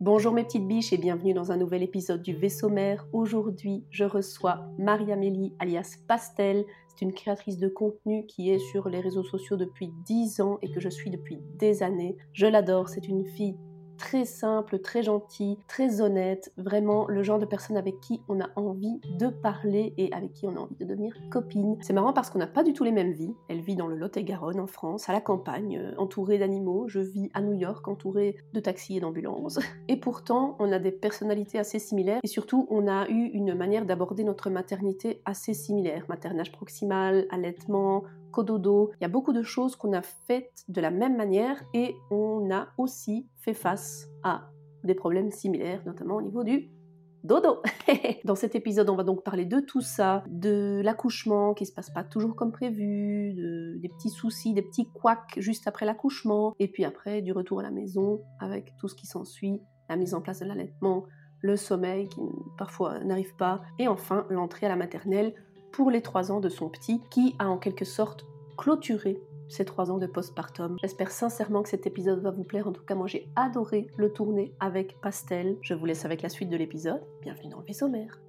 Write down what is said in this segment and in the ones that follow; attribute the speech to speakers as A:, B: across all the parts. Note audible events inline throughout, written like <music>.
A: Bonjour mes petites biches et bienvenue dans un nouvel épisode du Vaisseau Mère. Aujourd'hui, je reçois Marie-Amélie alias Pastel. C'est une créatrice de contenu qui est sur les réseaux sociaux depuis 10 ans et que je suis depuis des années. Je l'adore, c'est une fille très simple, très gentil, très honnête, vraiment le genre de personne avec qui on a envie de parler et avec qui on a envie de devenir copine. C'est marrant parce qu'on n'a pas du tout les mêmes vies. Elle vit dans le Lot-et-Garonne en France, à la campagne, euh, entourée d'animaux. Je vis à New York, entourée de taxis et d'ambulances. <laughs> Et pourtant, on a des personnalités assez similaires et surtout, on a eu une manière d'aborder notre maternité assez similaire. Maternage proximal, allaitement, cododo. Il y a beaucoup de choses qu'on a faites de la même manière et on a aussi fait face à des problèmes similaires, notamment au niveau du dodo. <laughs> Dans cet épisode, on va donc parler de tout ça, de l'accouchement qui se passe pas toujours comme prévu, des petits soucis, des petits couacs juste après l'accouchement, et puis après du retour à la maison avec tout ce qui s'ensuit, la mise en place de l'allaitement, le sommeil qui parfois n'arrive pas, et enfin l'entrée à la maternelle pour les trois ans de son petit, qui a en quelque sorte clôturé ces trois ans de postpartum. J'espère sincèrement que cet épisode va vous plaire. En tout cas, moi j'ai adoré le tourner avec Pastel. Je vous laisse avec la suite de l'épisode. Bienvenue dans le vaisseau mère.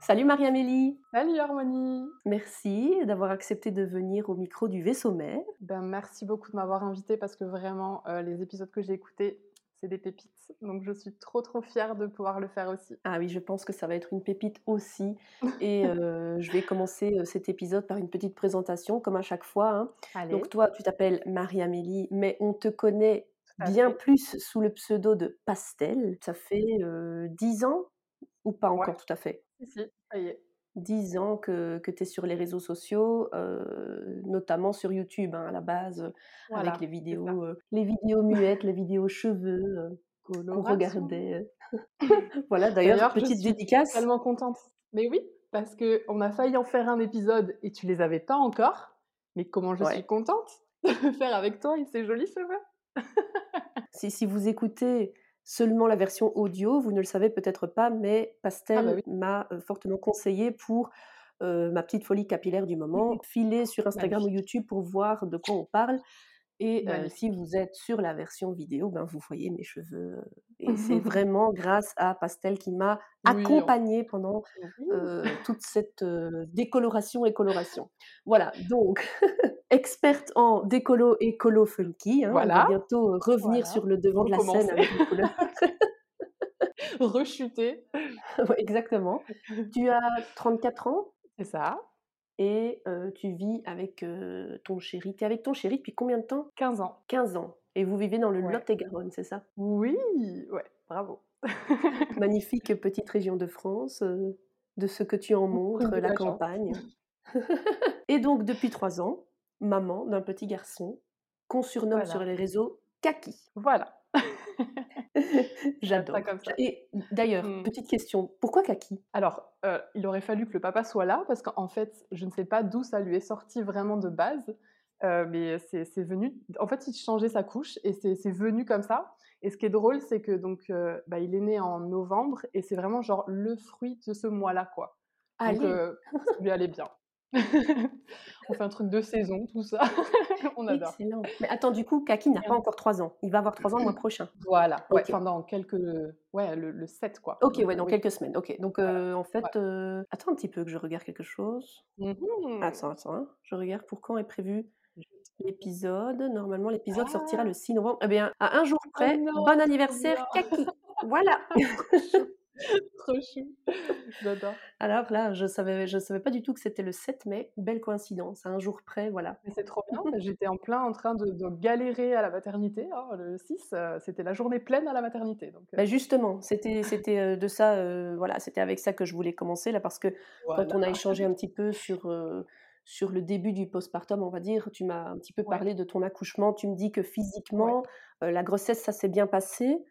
A: Salut Marie-Amélie
B: Salut Harmonie
A: Merci d'avoir accepté de venir au micro du vaisseau mère.
B: Ben, merci beaucoup de m'avoir invité parce que vraiment, euh, les épisodes que j'ai écoutés, c'est des pépites. Donc je suis trop trop fière de pouvoir le faire aussi.
A: Ah oui, je pense que ça va être une pépite aussi. <laughs> Et euh, je vais commencer euh, cet épisode par une petite présentation, comme à chaque fois. hein. Donc toi, tu t'appelles Marie-Amélie, mais on te connaît bien
B: fait.
A: plus sous le pseudo de Pastel. Ça fait euh, 10 ans ou pas
B: Ouais.
A: encore tout à fait?
B: Si, si, ça y est.
A: 10 ans que, que tu es sur les réseaux sociaux, euh, notamment sur YouTube hein, à la base,
B: Voilà,
A: avec les vidéos, euh, les vidéos muettes, les vidéos cheveux euh, qu'on regardait. <laughs> <laughs> voilà, d'ailleurs,
B: D'ailleurs, je
A: petite
B: suis
A: dédicace.
B: tellement contente. Mais oui, parce que on a failli en faire un épisode et tu les avais pas encore. Mais comment je
A: Ouais.
B: suis contente <laughs> de le faire avec toi et ces jolis cheveux.
A: Si, si vous écoutez seulement la version audio, vous ne le savez peut-être pas, mais Pastel
B: Ah bah oui.
A: m'a euh, fortement conseillé pour euh, ma petite folie capillaire du moment, <laughs> filer sur Instagram ou. YouTube pour voir de quoi on parle. Et euh,
B: Magnifique.
A: si vous êtes sur la version vidéo, ben vous voyez mes cheveux. euh, Et c'est <laughs> vraiment grâce à Pastel qui m'a accompagnée pendant euh, toute cette euh, décoloration et coloration. Voilà, donc <laughs> experte en décolo et colo funky. hein, On va
B: Voilà.
A: bientôt revenir
B: Voilà.
A: sur le devant de la scène avec les couleurs. <laughs>
B: Rechuter. <laughs>
A: Ouais, Exactement. Tu as 34 ans
B: C'est ça.
A: et euh, tu vis avec euh, ton chéri. Tu es avec ton chéri depuis combien de temps?
B: 15 ans.
A: 15 ans. Et vous vivez dans le
B: Ouais.
A: Lot-et-Garonne, c'est ça?
B: Oui, ouais, bravo. <laughs>
A: Magnifique petite région de France, euh, de ce que tu en montres, la
B: chance.
A: campagne. et donc, depuis 3 ans, maman d'un petit garçon qu'on surnomme
B: Voilà.
A: sur les réseaux Kaki.
B: Voilà. <laughs> <laughs>
A: J'adore.
B: ça comme ça.
A: Et d'ailleurs,
B: Mm.
A: petite question, pourquoi Kaki?
B: Alors, euh, il aurait fallu que le papa soit là, parce qu'en fait, je ne sais pas d'où ça lui est sorti vraiment de base, euh, mais c'est venu. En fait, il changeait sa couche et c'est venu comme ça. Et ce qui est drôle, c'est que donc, euh, bah, il est né en novembre et c'est vraiment genre le fruit de ce mois-là, quoi. Donc,
A: Allez, <laughs>
B: ça lui allait bien. <laughs> On fait un truc de saison, tout ça. <laughs> On adore.
A: excellent. Mais attends, du coup, Kaki n'a pas encore 3 ans. Il va avoir 3 ans le mois prochain.
B: Voilà. Ouais, enfin, dans quelques. Ouais, le, le 7, quoi.
A: Ok, ouais, dans
B: oui.
A: quelques semaines. Ok, donc
B: Voilà.
A: euh, en fait,
B: Ouais.
A: euh, attends un petit peu que je regarde quelque chose.
B: Mhm.
A: Attends, attends, hein, je regarde pour quand est prévu l'épisode. Normalement, l'épisode sortira le 6 novembre. Eh bien, à un jour près,
B: non,
A: bon anniversaire. Kaki. <laughs> Voilà. <laughs>
B: Trop chou. J'adore.
A: Alors là, je savais, je savais pas du tout que c'était le 7 mai. Belle coïncidence, à un jour près, voilà.
B: Mais c'est trop bien. <laughs> J'étais en plein en train de, de galérer à la maternité. hein, Le 6, euh, c'était la journée pleine à la maternité. Donc, euh,
A: Bah, justement, c'était, c'était euh, de ça, euh, voilà, c'était avec ça que je voulais commencer là, parce que quand on a échangé un petit peu sur, sur le début du postpartum, on va dire, tu m'as un petit peu
B: Ouais.
A: parlé de ton accouchement. Tu me dis que
B: Ouais.
A: physiquement, euh, la grossesse, ça s'est bien passé,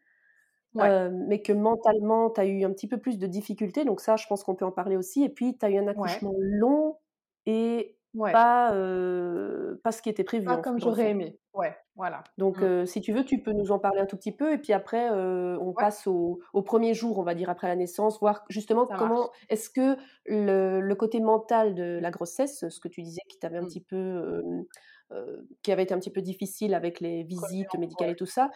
B: Ouais.
A: euh, mais que mentalement, tu as eu un petit peu plus de difficultés. Donc ça, je pense qu'on peut en parler aussi. Et puis, tu as eu un
B: Ouais.
A: accouchement long et
B: Ouais.
A: pas, euh, pas ce qui était prévu,
B: Pas
A: en-
B: comme j'aurais aimé. Ouais, voilà.
A: Donc,
B: Mm.
A: euh, si tu veux, tu peux nous en parler un tout petit peu, et puis après, on passe au, au premier jour, on va dire, après la naissance, voir justement
B: Ça
A: comment est-ce que le, le côté mental de la grossesse, ce que tu disais qui t'avait un
B: Mm.
A: petit peu qui avait été un petit peu difficile avec les visites médicales et tout ça,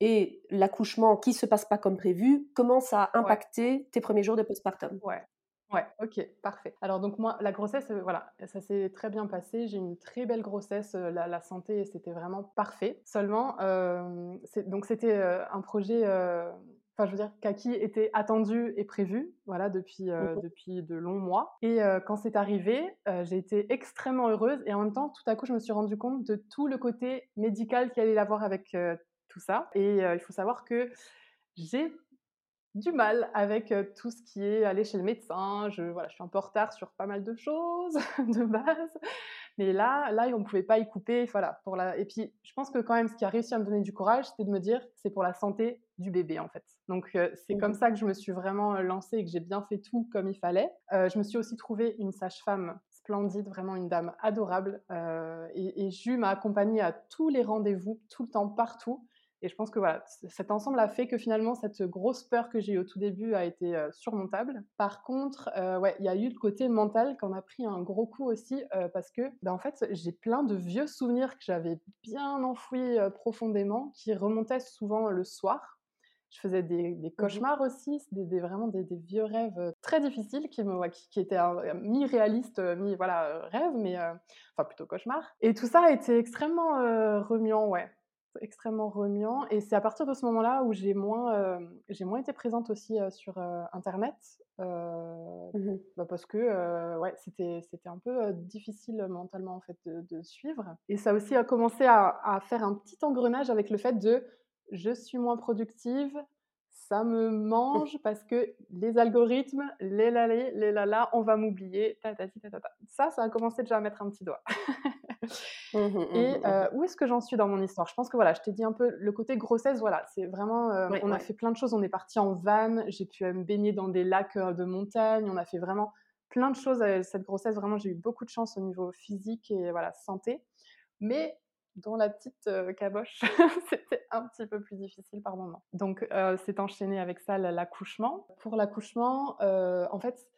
A: et l'accouchement qui se passe pas comme prévu, comment ça a impacté tes premiers jours de postpartum
B: Ouais. Ouais, ok, parfait. Alors donc moi, la grossesse, voilà, ça s'est très bien passé. J'ai une très belle grossesse, la, santé, c'était vraiment parfait. Seulement, donc c'était un projet enfin je veux dire, Kaki était attendu et prévu, voilà, depuis, mmh depuis de longs mois. Et quand c'est arrivé, j'ai été extrêmement heureuse et en même temps, tout à coup, je me suis rendu compte de tout le côté médical qu'il allait avoir avec tout ça. Et il faut savoir que j'ai du mal avec tout ce qui est aller chez le médecin. Je, voilà, je suis un peu en retard sur pas mal de choses <laughs> de base. Mais là, là, on ne pouvait pas y couper. Voilà, pour la... Et puis, je pense que quand même, ce qui a réussi à me donner du courage, c'était de me dire c'est pour la santé du bébé, en fait. Donc, c'est comme mmh ça que je me suis vraiment lancée et que j'ai bien fait tout comme il fallait. je me suis aussi trouvée une sage-femme splendide, vraiment une dame adorable. et, et Jus m'a accompagnée à tous les rendez-vous, tout le temps, partout. Et je pense que voilà, cet ensemble a fait que finalement, cette grosse peur que j'ai eue au tout début a été surmontable. Par contre, ouais, il y a eu le côté mental qui en a pris un gros coup aussi, parce que, bah, en fait, j'ai plein de vieux souvenirs que j'avais bien enfouis profondément, qui remontaient souvent le soir. Je faisais des, mmh cauchemars aussi, des, vraiment des, vieux rêves très difficiles qui, me, qui, étaient mi-réalistes, mi voilà, rêve, mais enfin plutôt cauchemar. Et tout ça a été extrêmement remuant, ouais extrêmement remuant. Et c'est à partir de ce moment-là où j'ai moins, euh, j'ai moins été présente aussi euh, sur euh, Internet. Mmh bah parce que ouais, c'était, c'était un peu difficile mentalement en fait de, suivre. Et ça aussi a commencé à, à, faire un petit engrenage avec le fait de je suis moins productive, ça me mange parce que les algorithmes, les lalés, les lalas, on va m'oublier, Ça, ça a commencé déjà à mettre un petit doigt. <laughs> Mmh et mmh où est-ce que j'en suis dans mon histoire? Je pense que voilà, je t'ai dit un peu le côté grossesse, voilà, c'est vraiment, on a fait plein de choses, on est parti en van, j'ai pu me baigner dans des lacs de montagne, on a fait vraiment plein de choses cette grossesse, vraiment j'ai eu beaucoup de chance au niveau physique et voilà, santé. Mais dans la petite caboche, <laughs> c'était un petit peu plus difficile par moment. Donc, c'est enchaîné avec ça l'accouchement. Pour l'accouchement, en fait,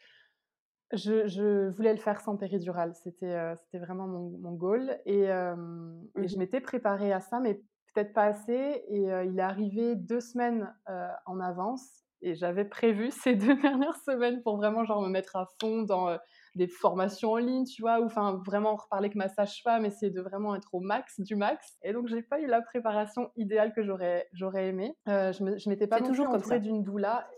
B: je, voulais le faire sans péridurale. C'était c'était vraiment mon, goal. Et, mmh je m'étais préparée à ça, mais peut-être pas assez. Et il est arrivé deux semaines en avance. Et j'avais prévu <laughs> ces deux dernières semaines pour vraiment genre me mettre à fond dans des formations en ligne, tu vois, ou enfin vraiment reparler avec ma sage-femme, essayer de vraiment être au max du max. Et donc j'ai pas eu la préparation idéale que j'aurais j'aurais aimé. Euh, je m'étais pas toujours entourée d'une doula.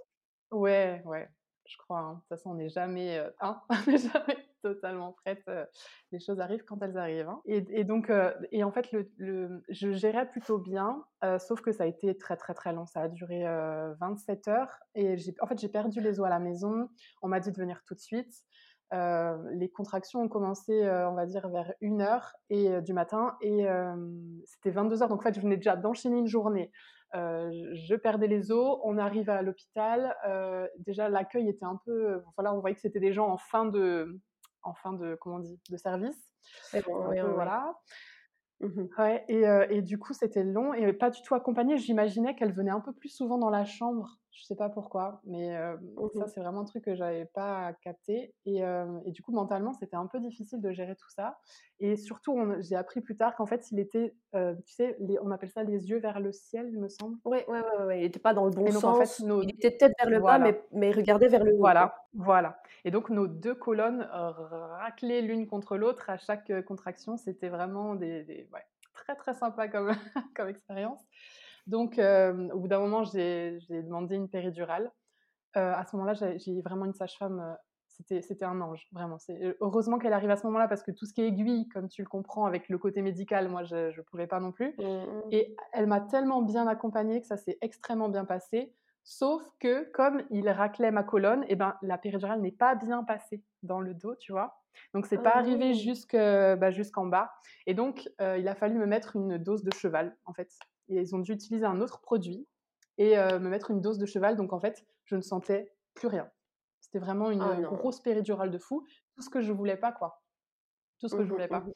B: Ouais, ouais, je crois. Hein. De toute façon, on n'est jamais, euh, <laughs> jamais totalement prête. Euh, les choses arrivent quand elles arrivent. Hein. Et, donc, et en fait, le, je gérais plutôt bien, sauf que ça a été très très très long. Ça a duré 27 heures et en fait j'ai perdu les os à la maison. On m'a dit de venir tout de suite. Euh, les contractions ont commencé, euh, on va dire, vers 1h et, euh, du matin et c'était 22h. Donc en fait, je venais déjà d'enchaîner une journée. Je perdais les os, on arrive à l'hôpital. déjà, l'accueil était un peu. Voilà, on voyait que c'était des gens en fin de, en fin de, comment on dit, de service. voilà. Mmh ouais, et, et, du coup, c'était long et pas du tout accompagné. J'imaginais qu'elle venait un peu plus souvent dans la chambre je sais pas pourquoi, mais ça, c'est vraiment un truc que j'avais pas capté. Et, et, du coup, mentalement, c'était un peu difficile de gérer tout ça. Et surtout, j'ai appris plus tard qu'en fait, il était, tu sais, on appelle ça les yeux vers le ciel, il me semble.
A: Oui, ouais, ouais, il n'était pas dans le bon sens. En fait, Il était peut-être vers le bas, mais, mais il regardait vers le haut.
B: Voilà, voilà. Et donc, nos deux colonnes raclaient l'une contre l'autre à chaque contraction. C'était vraiment des, des ouais, très, très sympa comme, <laughs> comme expérience. Donc, au bout d'un moment, j'ai demandé une péridurale. à ce moment-là, j'ai vraiment une sage-femme. c'était un ange, vraiment. Heureusement qu'elle arrive à ce moment-là parce que tout ce qui est aiguille, comme tu le comprends, avec le côté médical, moi, je ne pouvais pas non plus. Mmh Et elle m'a tellement bien accompagnée que ça s'est extrêmement bien passé. Sauf que, comme il raclait ma colonne, et eh ben, la péridurale n'est pas bien passée dans le dos, tu vois. Donc, c'est pas arrivé ah. bah, jusqu'en bas. Et donc, il a fallu me mettre une dose de cheval, en fait ils ont dû utiliser un autre produit et euh, me mettre une dose de cheval. Donc en fait, je ne sentais plus rien. C'était vraiment une ah grosse péridurale de fou. Tout ce que je voulais pas, quoi. Tout ce que je mmh voulais pas. Mmh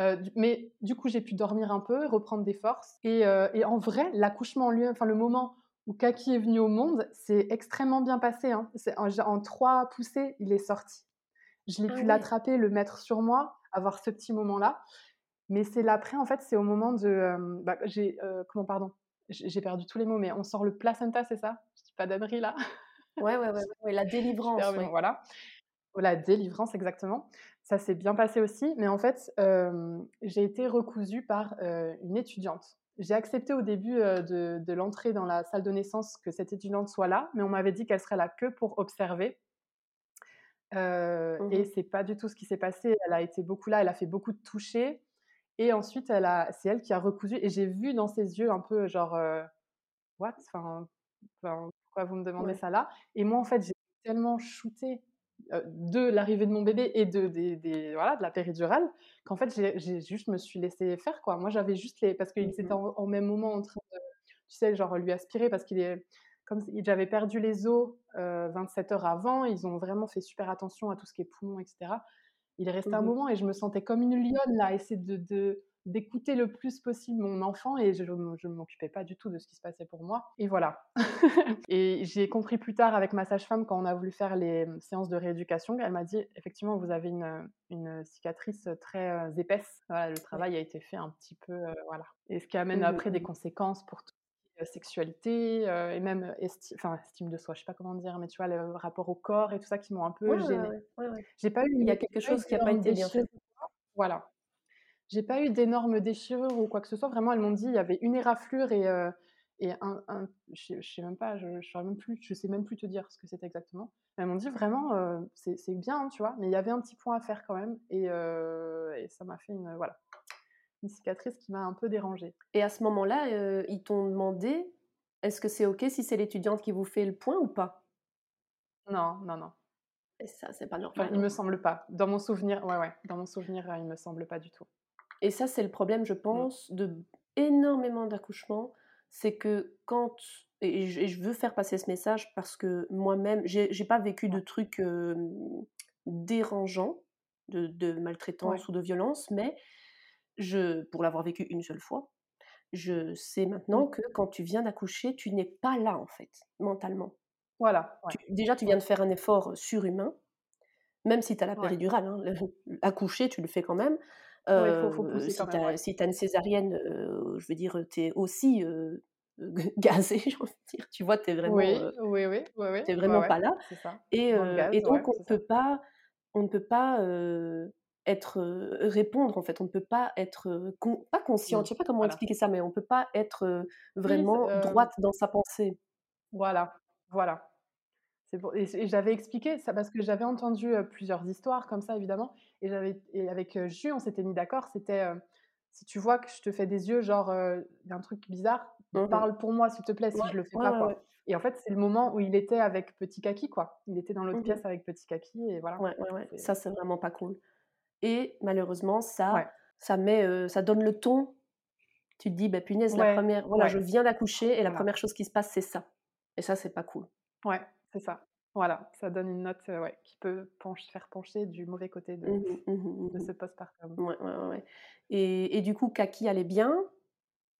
B: euh, mais du coup, j'ai pu dormir un peu, reprendre des forces. Et, euh, et en vrai, l'accouchement en lui, enfin le moment où Kaki est venu au monde, c'est extrêmement bien passé. Hein. En, en, trois poussées, il est sorti. Je l'ai ah pu l'attraper, le mettre sur moi, avoir ce petit moment-là. Mais c'est l'après, en fait, c'est au moment de, bah, j'ai, comment pardon? J'ai perdu tous les mots, mais on sort le placenta, c'est ça? Je dis pas d'ânerie là?
A: Ouais, ouais, ouais, ouais, la <laughs> délivrance, ouais.
B: Voilà. La délivrance, exactement. Ça s'est bien passé aussi, mais en fait, j'ai été recousue par une étudiante. J'ai accepté au début de, de l'entrée dans la salle de naissance que cette étudiante soit là, mais on m'avait dit qu'elle serait là que pour observer. Euh, mmh et c'est pas du tout ce qui s'est passé. Elle a été beaucoup là, elle a fait beaucoup de toucher. Et ensuite, elle a, c'est elle qui a recousu. Et j'ai vu dans ses yeux un peu genre, what? Enfin, pourquoi vous me demandez ça là? Et moi, en fait, j'ai tellement shooté de l'arrivée de mon bébé et de, des, voilà, de la péridurale qu'en fait, j'ai juste me suis laissé faire. quoi. Moi, j'avais juste les. Parce qu'ils mmh étaient en, même moment en train de, tu sais, genre lui aspirer parce qu'il est comme j'avais perdu les os 27 heures avant, ils ont vraiment fait super attention à tout ce qui est poumon, etc. Il est resté un mmh moment et je me sentais comme une lionne là, à essayer de, d'écouter le plus possible mon enfant et je ne m'occupais pas du tout de ce qui se passait pour moi. Et voilà. <laughs> et j'ai compris plus tard avec ma sage-femme quand on a voulu faire les mmh, séances de rééducation, elle m'a dit effectivement vous avez une, une cicatrice très épaisse. Voilà, le travail a été fait un petit peu, voilà. Et ce qui amène mmh après des conséquences pour tout sexualité et même esti enfin, estime de soi, je sais pas comment dire, mais tu vois, le rapport au corps et tout ça qui m'ont un peu gênée.
A: J'ai pas eu, il y a quelque chose qui a pas été bien fait.
B: Voilà. J'ai pas eu d'énormes déchirures ou quoi que ce soit. Vraiment, elles m'ont dit il y avait une éraflure et, et un, un je, sais même pas, je, je, même plus, je sais même plus te dire ce que c'était exactement. elles m'ont dit vraiment c'est bien, hein, tu vois, mais il y avait un petit point à faire quand même et, et ça m'a fait une voilà une cicatrice qui m'a un peu dérangée.
A: Et à ce moment-là, euh, ils t'ont demandé est-ce que c'est OK si c'est l'étudiante qui vous fait le point ou pas?
B: Non, non, non.
A: Et ça, c'est pas normal.
B: il me semble pas. Dans mon souvenir, ouais, ouais. Dans mon souvenir, il me semble pas du tout.
A: Et ça, c'est le problème, je mmh. pense, de énormément d'accouchements. C'est que quand et je, veux faire passer ce message parce que moi-même, j'ai pas vécu de trucs dérangeants, de, maltraitance ou de violence, mais je, pour l'avoir vécu une seule fois, je sais maintenant mmh. que quand tu viens d'accoucher, tu n'es pas là en fait, mentalement.
B: Voilà.
A: déjà, tu viens de faire un effort surhumain, même si tu as la péridurale. Hein, accoucher, tu le fais quand même. si tu as, une césarienne, je veux dire, tu es aussi <laughs> gazé, j'ai envie de dire. Tu vois, tu es vraiment,
B: oui, oui, oui,
A: es vraiment pas là. Et, et, donc, on, peut pas, on ne peut pas être répondre en fait. On ne peut pas être pas conscient. Je sais pas comment expliquer ça mais on peut pas être vraiment droite dans sa pensée.
B: voilà. Voilà. Et, j'avais expliqué ça parce que j'avais entendu plusieurs histoires comme ça évidemment et j'avais et avec Ju on s'était mis d'accord c'était si tu vois que je te fais des yeux genre il y a un truc bizarre mmh parle pour moi s'il te plaît si je le fais pas quoi. Et en fait, c'est le moment où il était avec Petit Kaki, quoi. Il était dans l'autre mmh pièce avec Petit Kaki, et voilà.
A: Ouais, ouais, Ça, c'est vraiment pas cool. Et malheureusement, ça, ça, met, ça donne le ton. Tu te dis, bah, punaise, la première, voilà, je viens d'accoucher et la première chose qui se passe, c'est ça. Et ça, c'est pas cool.
B: Ouais, c'est ça. Voilà, ça donne une note ouais, qui peut pencher, faire pencher du mauvais côté de, mmh mmh mmh de ce postpartum.
A: Ouais, ouais, ouais. Et, et, du coup, Kaki allait bien,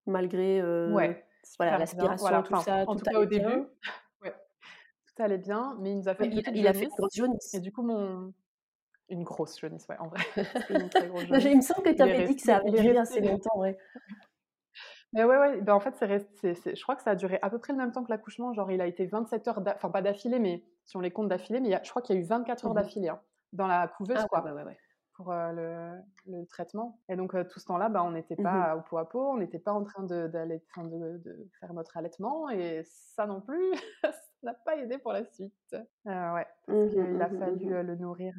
A: malgré ouais, voilà, l'aspiration, tout ça.
B: En tout, cas, au début, ouais, tout allait bien, mais il nous a fait
A: il, il a fait une jaunisse.
B: Et du coup, mon, une grosse jaunisse, ouais, en vrai. <laughs>
A: il me semble que tu avais dit que ça avait duré assez longtemps, ouais.
B: Mais ouais, ouais, ben en fait, c'est resté, je crois que ça a duré à peu près le même temps que l'accouchement. Genre, il a été 27 heures, enfin pas d'affilée, mais si on les compte d'affilée, mais je crois qu'il y a eu 24 heures mmh d'affilée hein, dans la couveuse, ah, quoi, ouais, ouais, pour le, le, traitement. Et donc, tout ce temps-là, bah, on n'était mmh pas au pot à pot, on n'était pas en train de, de, de, faire notre allaitement, et ça non plus, <laughs> ça n'a pas aidé pour la suite. Euh, ouais, parce mmh qu'il a fallu le nourrir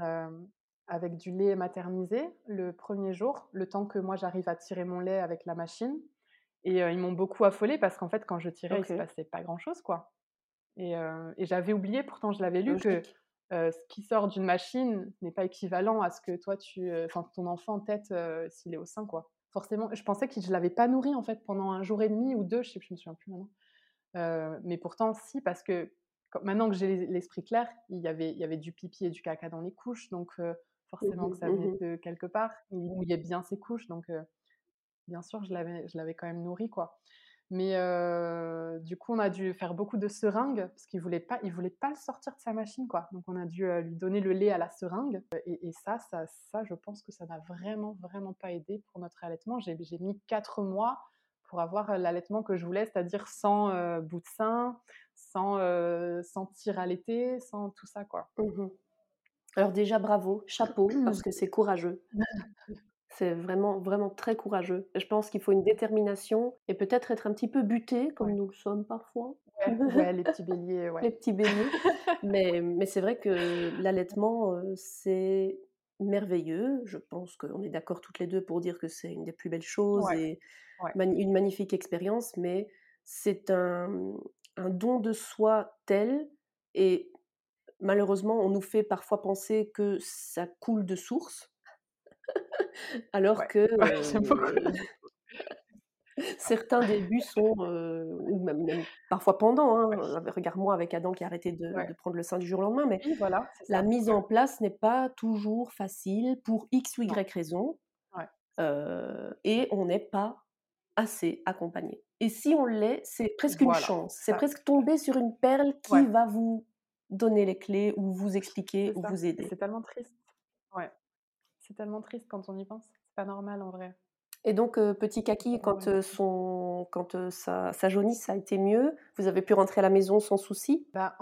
B: avec du lait maternisé le premier jour, le temps que moi j'arrive à tirer mon lait avec la machine. Et ils m'ont beaucoup affolée parce qu'en fait, quand je tirais, il il se passait pas grand-chose, quoi. Et, et j'avais oublié, pourtant je l'avais lu, que ce qui sort d'une machine n'est pas équivalent à ce que toi, tu, enfin ton enfant en tête s'il est au sein, quoi. Forcément, je pensais que je l'avais pas nourri en fait pendant un jour et demi ou deux, je sais, je me souviens plus maintenant. mais pourtant, si, parce que maintenant que j'ai l'esprit clair, il y avait, il y avait du pipi et du caca dans les couches, donc forcément que ça venait mmh de quelque part. Il mouillait bien ses couches, donc bien sûr, je l'avais, je l'avais quand même nourri, quoi. Mais du coup, on a dû faire beaucoup de seringues parce qu'il voulait pas, il voulait pas le sortir de sa machine, quoi. Donc, on a dû lui donner le lait à la seringue. Et, ça, ça, ça, je pense que ça n'a vraiment, vraiment pas aidé pour notre allaitement. J'ai mis quatre mois pour avoir l'allaitement que je voulais, c'est-à-dire sans bout de sein, sans sentir allaiter, sans tout ça, quoi.
A: Mmh Alors déjà, bravo, chapeau, parce que c'est courageux. <laughs> C'est vraiment, vraiment très courageux. Je pense qu'il faut une détermination et peut-être être un petit peu buté, comme nous le sommes parfois.
B: Ouais, les petits béliers, <laughs>
A: Les petits béliers. mais mais c'est vrai que l'allaitement, c'est merveilleux. Je pense qu'on est d'accord toutes les deux pour dire que c'est une des plus belles choses et une magnifique expérience, mais c'est un, un don de soi tel et malheureusement, on nous fait parfois penser que ça coule de source alors que <laughs> <laughs> certains débuts sont, même, parfois pendant, hein, regarde-moi avec Adam qui a arrêté de, prendre le sein du jour au lendemain, mais
B: voilà,
A: la mise en place n'est pas toujours facile pour X ou Y raison, et on n'est pas assez accompagné. Et si on l'est, c'est presque une chance, c'est presque tomber sur une perle qui va vous donner les clés ou vous expliquer ou vous aider.
B: C'est tellement triste. Ouais. C'est tellement triste quand on y pense. C'est pas normal en vrai.
A: Et donc, petit Kaki, quand, son, quand sa, jaunisse a été mieux, vous avez pu rentrer à la maison sans souci?
B: Bah,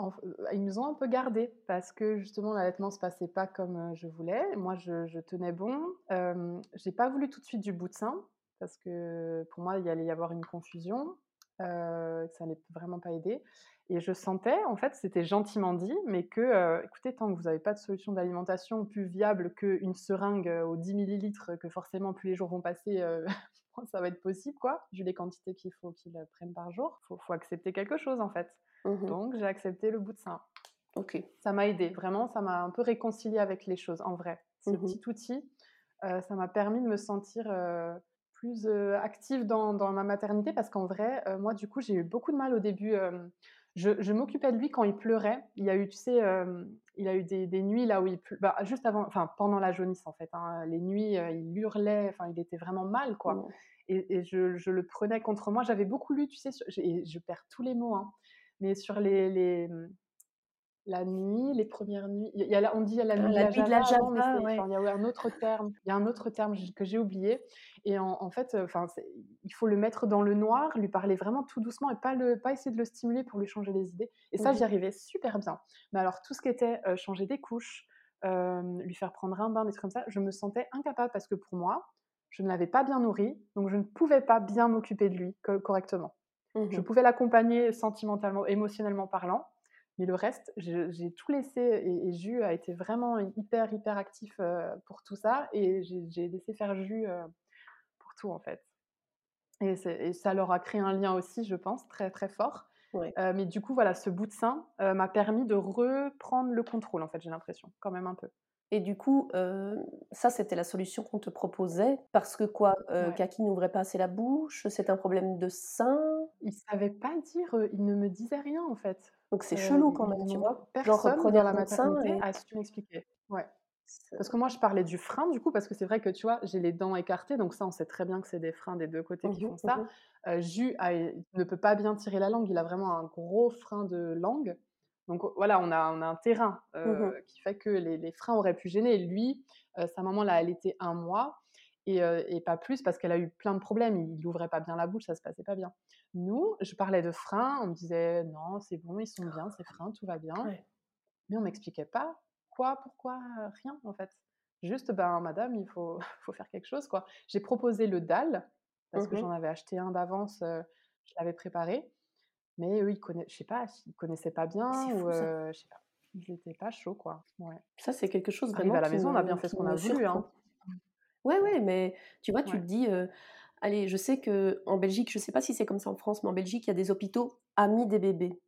B: Ils nous ont un peu gardés parce que justement l'allaitement se passait pas comme je voulais. Moi, je, tenais bon. Euh, J'ai pas voulu tout de suite du bout de sein parce que pour moi, il allait y avoir une confusion. ça n'allait vraiment pas aider. Et je sentais, en fait, c'était gentiment dit, mais que, euh, écoutez, tant que vous n'avez pas de solution d'alimentation plus viable qu'une seringue euh, aux 10 millilitres, que forcément plus les jours vont passer, euh, <laughs> ça va être possible, quoi, vu les quantités qu'il faut qu'ils prennent par jour. Il faut, accepter quelque chose, en fait. Mmh Donc, j'ai accepté le bout de sein.
A: Ok.
B: Ça m'a aidé, vraiment, ça m'a un peu réconcilié avec les choses, en vrai. Ce mmh petit outil, ça m'a permis de me sentir plus active dans, dans, ma maternité, parce qu'en vrai, moi, du coup, j'ai eu beaucoup de mal au début je, m'occupais de lui quand il pleurait. Il y a eu, tu sais, il a eu des, nuits là où il pleurait, bah, juste avant, enfin pendant la jaunisse en fait. Hein. les nuits, il hurlait, enfin il était vraiment mal quoi. Mmh. Et, je, le prenais contre moi. J'avais beaucoup lu, tu sais, et je perds tous les mots, hein, mais sur les, la nuit, les premières nuits. Il y a, on dit la nuit
A: la
B: de
A: la
B: Java, il y a un autre terme. Il y a un autre terme que j'ai oublié. Et en, fait, enfin, il faut le mettre dans le noir, lui parler vraiment tout doucement et pas le, pas essayer de le stimuler pour lui changer les idées. Et ça, j'y arrivais super bien. Mais alors tout ce qui était changer des couches, lui faire prendre un bain, des trucs comme ça, je me sentais incapable parce que pour moi, je ne l'avais pas bien nourri, donc je ne pouvais pas bien m'occuper de lui correctement. Je mmh pouvais l'accompagner sentimentalement, émotionnellement parlant, mais le reste, j'ai tout laissé et, et, Jus a été vraiment hyper, hyper actif pour tout ça. Et j'ai laissé faire Jus pour tout, en fait. Et, ça leur a créé un lien aussi, je pense, très, très fort. mais du coup, voilà, ce bout de sein m'a permis de reprendre le contrôle, en fait, j'ai l'impression, quand même un peu.
A: Et du coup, ça, c'était la solution qu'on te proposait. Parce que quoi Kaki n'ouvrait pas assez la bouche C'est un problème de sein?
B: Il savait pas dire, il ne me disait rien, en fait.
A: Donc c'est chelou quand même, tu vois?
B: Personne Genre, dans la maternité et... a su m'expliquer. Ouais. Parce que moi, je parlais du frein, du coup, parce que c'est vrai que, tu vois, j'ai les dents écartées, donc ça, on sait très bien que c'est des freins des deux côtés qui mmh font ça. Mmh Jus ne peut pas bien tirer la langue, il a vraiment un gros frein de langue. Donc voilà, on a, on a un terrain mmh qui fait que les, les, freins auraient pu gêner. Lui, sa maman l'a allaité un mois, et, pas plus parce qu'elle a eu plein de problèmes. Il n'ouvrait pas bien la bouche, ça se passait pas bien. Nous, je parlais de freins, on me disait non, c'est bon, ils sont bien, ces freins, tout va bien. Mais on m'expliquait pas quoi, pourquoi, rien en fait. Juste, ben madame, il faut, <laughs> faut faire quelque chose quoi. J'ai proposé le dalle parce que mmh j'en avais acheté un d'avance, je l'avais préparé. Mais eux, ils connaissaient, je sais pas, ils connaissaient pas bien ou je sais pas. Ils n'étaient pas chauds quoi. Ouais.
A: Ça c'est quelque chose vraiment. à
B: la maison, on a bien fait ce qu'on a voulu. Hein.
A: Ouais, ouais, mais tu vois, tu te dis, allez, je sais que en Belgique, je sais pas si c'est comme ça en France, mais en Belgique, il y a des hôpitaux amis des bébés.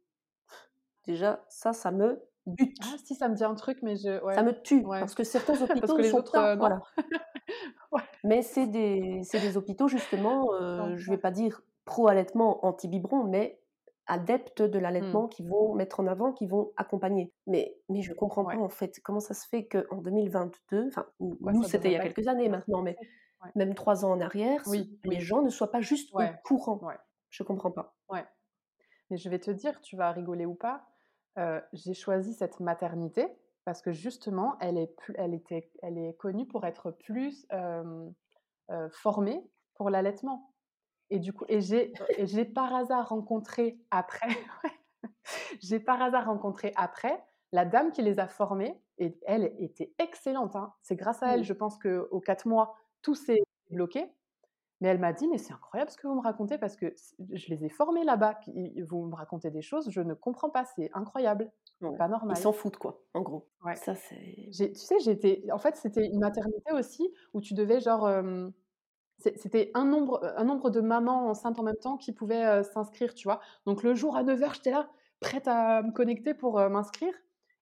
A: Déjà, ça, ça me bute.
B: Ah, si, ça me dit un truc, mais je.
A: Ça me tue, parce que certains <laughs> hôpitaux sont pas. voilà. <laughs> Mais c'est des, des hôpitaux, justement, je vais pas dire pro-allaitement, anti-biberon, mais adeptes de l'allaitement mmh. qui vont mettre en avant, qui vont accompagner. Mais, mais je ne comprends pas en fait comment ça se fait qu'en 2022, enfin nous c'était il y a quelques années <laughs> maintenant, mais même trois ans en arrière, les gens ne soient pas juste au courant. Je comprends pas.
B: Ouais. Mais je vais te dire, tu vas rigoler ou pas, j'ai choisi cette maternité parce que justement, elle est, elle était, elle est connue pour être plus formée pour l'allaitement. Et du coup, et j'ai, j'ai par hasard rencontré après, <laughs> j'ai par hasard rencontré après la dame qui les a formés et elle était excellente. Hein. C'est grâce à elle, je pense qu'aux quatre mois, tout s'est bloqué. Mais elle m'a dit, mais c'est incroyable ce que vous me racontez parce que je les ai formés là-bas. Vous me racontez des choses, je ne comprends pas, c'est incroyable. Pas normal.
A: Ils s'en foutent, quoi, en gros.
B: Ouais. Ça, c'est... Tu sais, j'étais... En fait, c'était une maternité aussi où tu devais, genre... C'était un nombre, un nombre de mamans enceintes en même temps qui pouvaient s'inscrire, tu vois. Donc, le jour à 9h, j'étais là, prête à me connecter pour m'inscrire.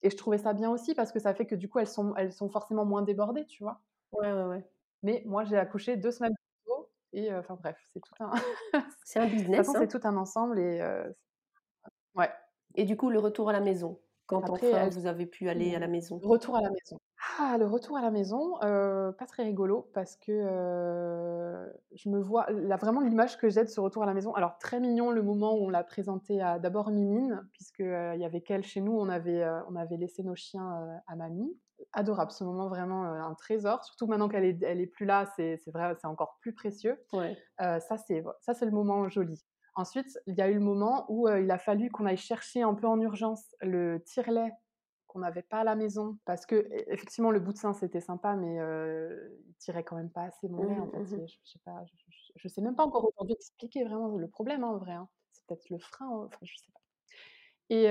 B: Et je trouvais ça bien aussi parce que ça fait que du coup, elles sont, elles sont forcément moins débordées, tu vois.
A: Ouais, ouais, ouais.
B: Mais moi, j'ai accouché deux semaines plus tôt. Et enfin, bref, c'est tout un. <laughs>
A: c'est un business.
B: Hein. C'est tout un ensemble. Et, ouais.
A: Et du coup, le retour à la maison quand enfin vous avez pu aller à la maison?
B: Retour à la maison. Ah, le retour à la maison, pas très rigolo parce que je me vois, là vraiment l'image que j'ai de ce retour à la maison. Alors très mignon le moment où on l'a présenté à d'abord Mimine, puisque il y avait qu'elle chez nous, on avait, on avait laissé nos chiens à mamie. Adorable, ce moment vraiment un trésor. Surtout maintenant qu'elle est, elle est plus là, c'est vrai, c'est encore plus précieux.
A: Ouais.
B: ça c'est, ça c'est le moment joli. Ensuite, il y a eu le moment où il a fallu qu'on aille chercher un peu en urgence le tire-lait qu'on n'avait pas à la maison parce que effectivement le bout de sein c'était sympa mais il tirait quand même pas assez mon lait en fait. Mmh, mmh. Je, sais pas, je, sais même pas encore aujourd'hui expliquer vraiment le problème hein, en vrai. Hein. C'est peut-être le frein, enfin je sais pas. Et,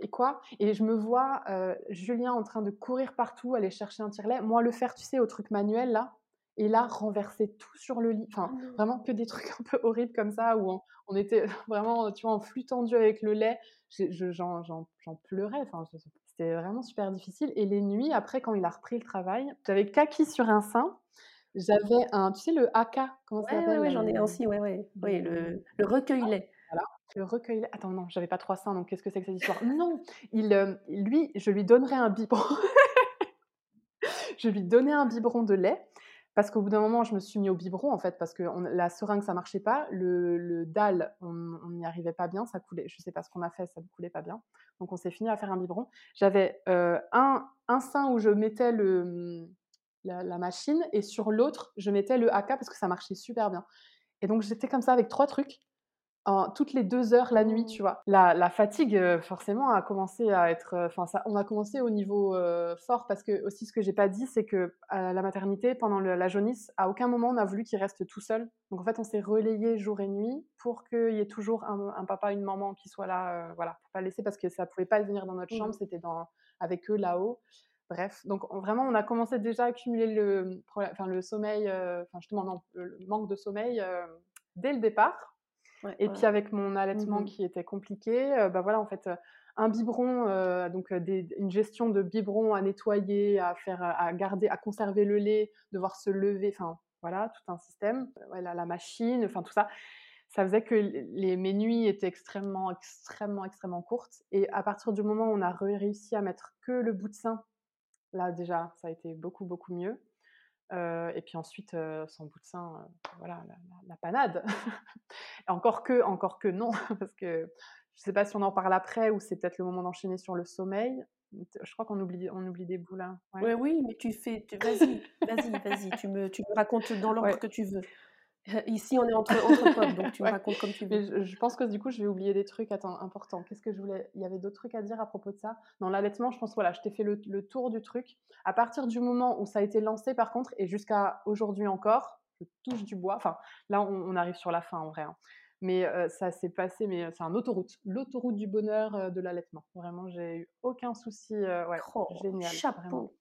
B: et, quoi? Et je me vois Julien en train de courir partout, aller chercher un tire-lait. Moi, le faire, tu sais, au truc manuel, là, et là renverser tout sur le lit. Enfin, ah vraiment que des trucs un peu horribles comme ça où on, était <laughs> vraiment, tu vois, en flux tendu avec le lait. J'en pleurais. Enfin, c'était vraiment super difficile. Et les nuits, après, quand il a repris le travail, j'avais kaki sur un sein. J'avais un, tu sais, le haka,
A: comment ça s'appelle Oui, j'en ai un aussi, ouais, ouais. Oui, le, le recueil-lait.
B: Le recueil-lait. Attends, non, j'avais pas trois seins, donc qu'est-ce que c'est que cette histoire? Non, il, lui, je lui donnerais un biberon. <laughs> je lui donnais un biberon de lait parce qu'au bout d'un moment, je me suis mis au biberon, en fait, parce que la seringue, ça marchait pas. Le, le dalle, on n'y arrivait pas bien, ça coulait. Je sais pas ce qu'on a fait, ça ne coulait pas bien. Donc, on s'est fini à faire un biberon. J'avais euh, un, un sein où je mettais le, la, machine et sur l'autre, je mettais le AK parce que ça marchait super bien. Et donc, j'étais comme ça avec trois trucs toutes les deux heures la nuit, tu vois. La, fatigue, euh, forcément, a commencé à être. Euh, enfin, ça, on a commencé au niveau euh, fort parce que aussi ce que j'ai pas dit, c'est que à la maternité, pendant la jaunisse, à aucun moment on a voulu qu'il reste tout seul. Donc en fait, on s'est relayé jour et nuit pour qu'il y ait toujours un, papa, une maman qui soit là, voilà, pour pas laisser parce que ça pouvait pas venir dans notre chambre, mmh. c'était dans avec eux là-haut. Bref, donc vraiment, on a commencé déjà à accumuler le, enfin, le sommeil, enfin justement non, le manque de sommeil dès le départ et puis avec mon allaitement mmh qui était compliqué, bah voilà, en fait, un biberon, donc une gestion de biberon à nettoyer, à faire, à garder, à conserver le lait, devoir se lever, enfin voilà, tout un système. Voilà, la machine, enfin tout ça. Ça faisait que les, mes nuits étaient extrêmement, extrêmement, extrêmement courtes. Et à partir du moment où on a réussi à mettre que le bout de sein, là déjà, ça a été beaucoup, beaucoup mieux et puis ensuite, son bout de sein, voilà, la, panade. <laughs> encore que, encore que non, <laughs> parce que je ne sais pas si on en parle après ou c'est peut-être le moment d'enchaîner sur le sommeil. Je crois qu'on oublie, on oublie des bouts là.
A: Ouais. oui, mais tu fais, vas-y, vas-y, vas-y, tu me, tu me racontes dans l'ordre que tu veux. Ici, on est entre, entre potes, donc tu me racontes comme tu
B: veux. Je, pense que du coup, je vais oublier des trucs Attends, importants. Qu'est-ce que je voulais Il y avait d'autres trucs à dire à propos de ça? Dans l'allaitement, je pense, voilà, je t'ai fait le, tour du truc. À partir du moment où ça a été lancé, par contre, et jusqu'à aujourd'hui encore, je touche du bois. Enfin, là, on, arrive sur la fin, en vrai. Hein. Mais euh, ça s'est passé, mais c'est un autoroute. L'autoroute du bonheur euh, de l'allaitement. Vraiment, j'ai eu aucun souci. Euh, ouais,
A: oh, génial. Chapeau.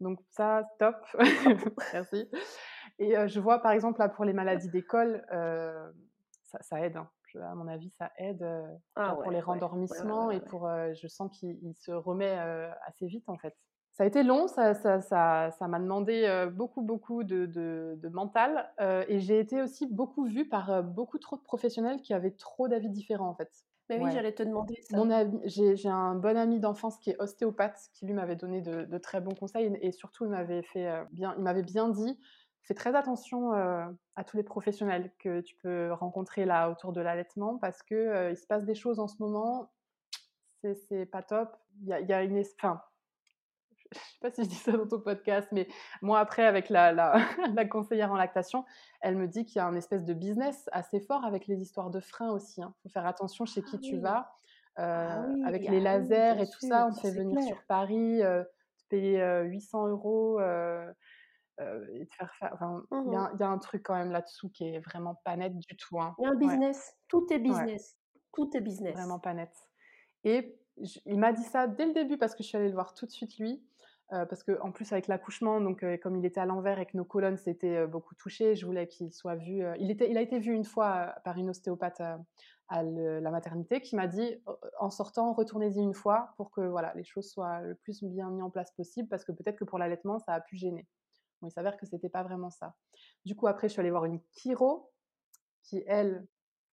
B: Donc ça, top. <laughs> Merci. Et je vois par exemple là pour les maladies d'école, ça, aide. Hein. à mon avis, ça aide ah pour les rendormissements et pour. je sens qu'il se remet assez vite en fait. Ça a été long, ça, ça, ça, ça m'a demandé beaucoup, beaucoup de, de, mental. et j'ai été aussi beaucoup vue par beaucoup trop de professionnels qui avaient trop d'avis différents en fait.
A: Mais oui, j'allais te demander ça.
B: j'ai, un bon ami d'enfance qui est ostéopathe, qui lui m'avait donné de, de, très bons conseils et, surtout il m'avait bien, il m'avait bien dit fais très attention à tous les professionnels que tu peux rencontrer là autour de l'allaitement parce que il se passe des choses en ce moment, c'est pas top. Il y a, y a, une, enfin, je sais pas si je dis ça dans ton podcast, mais moi après avec la, la, <laughs> la conseillère en lactation, elle me dit qu'il y a un espèce de business assez fort avec les histoires de freins aussi. Il hein. faut faire attention chez qui ah tu vas. Ah avec les lasers et tout ça, on te fait venir sur Paris, payer 800 euros et te faire faire. Il y, a un truc quand même là-dessous qui est vraiment pas net du tout. Hein.
A: Il y a un business, tout est business, tout est business.
B: Vraiment pas net. Et il m'a dit ça dès le début parce que je suis allée le voir tout de suite lui. parce que en plus avec l'accouchement, donc comme il était à l'envers et que nos colonnes s'étaient beaucoup touchées, je voulais qu'il soit vu. il était, il a été vu une fois par une ostéopathe à la maternité qui m'a dit en sortant retournez-y une fois pour que voilà les choses soient le plus bien mis en place possible parce que peut-être que pour l'allaitement ça a pu gêner. Bon, il s'avère que c'était pas vraiment ça. Du coup après je suis allée voir une chiro qui elle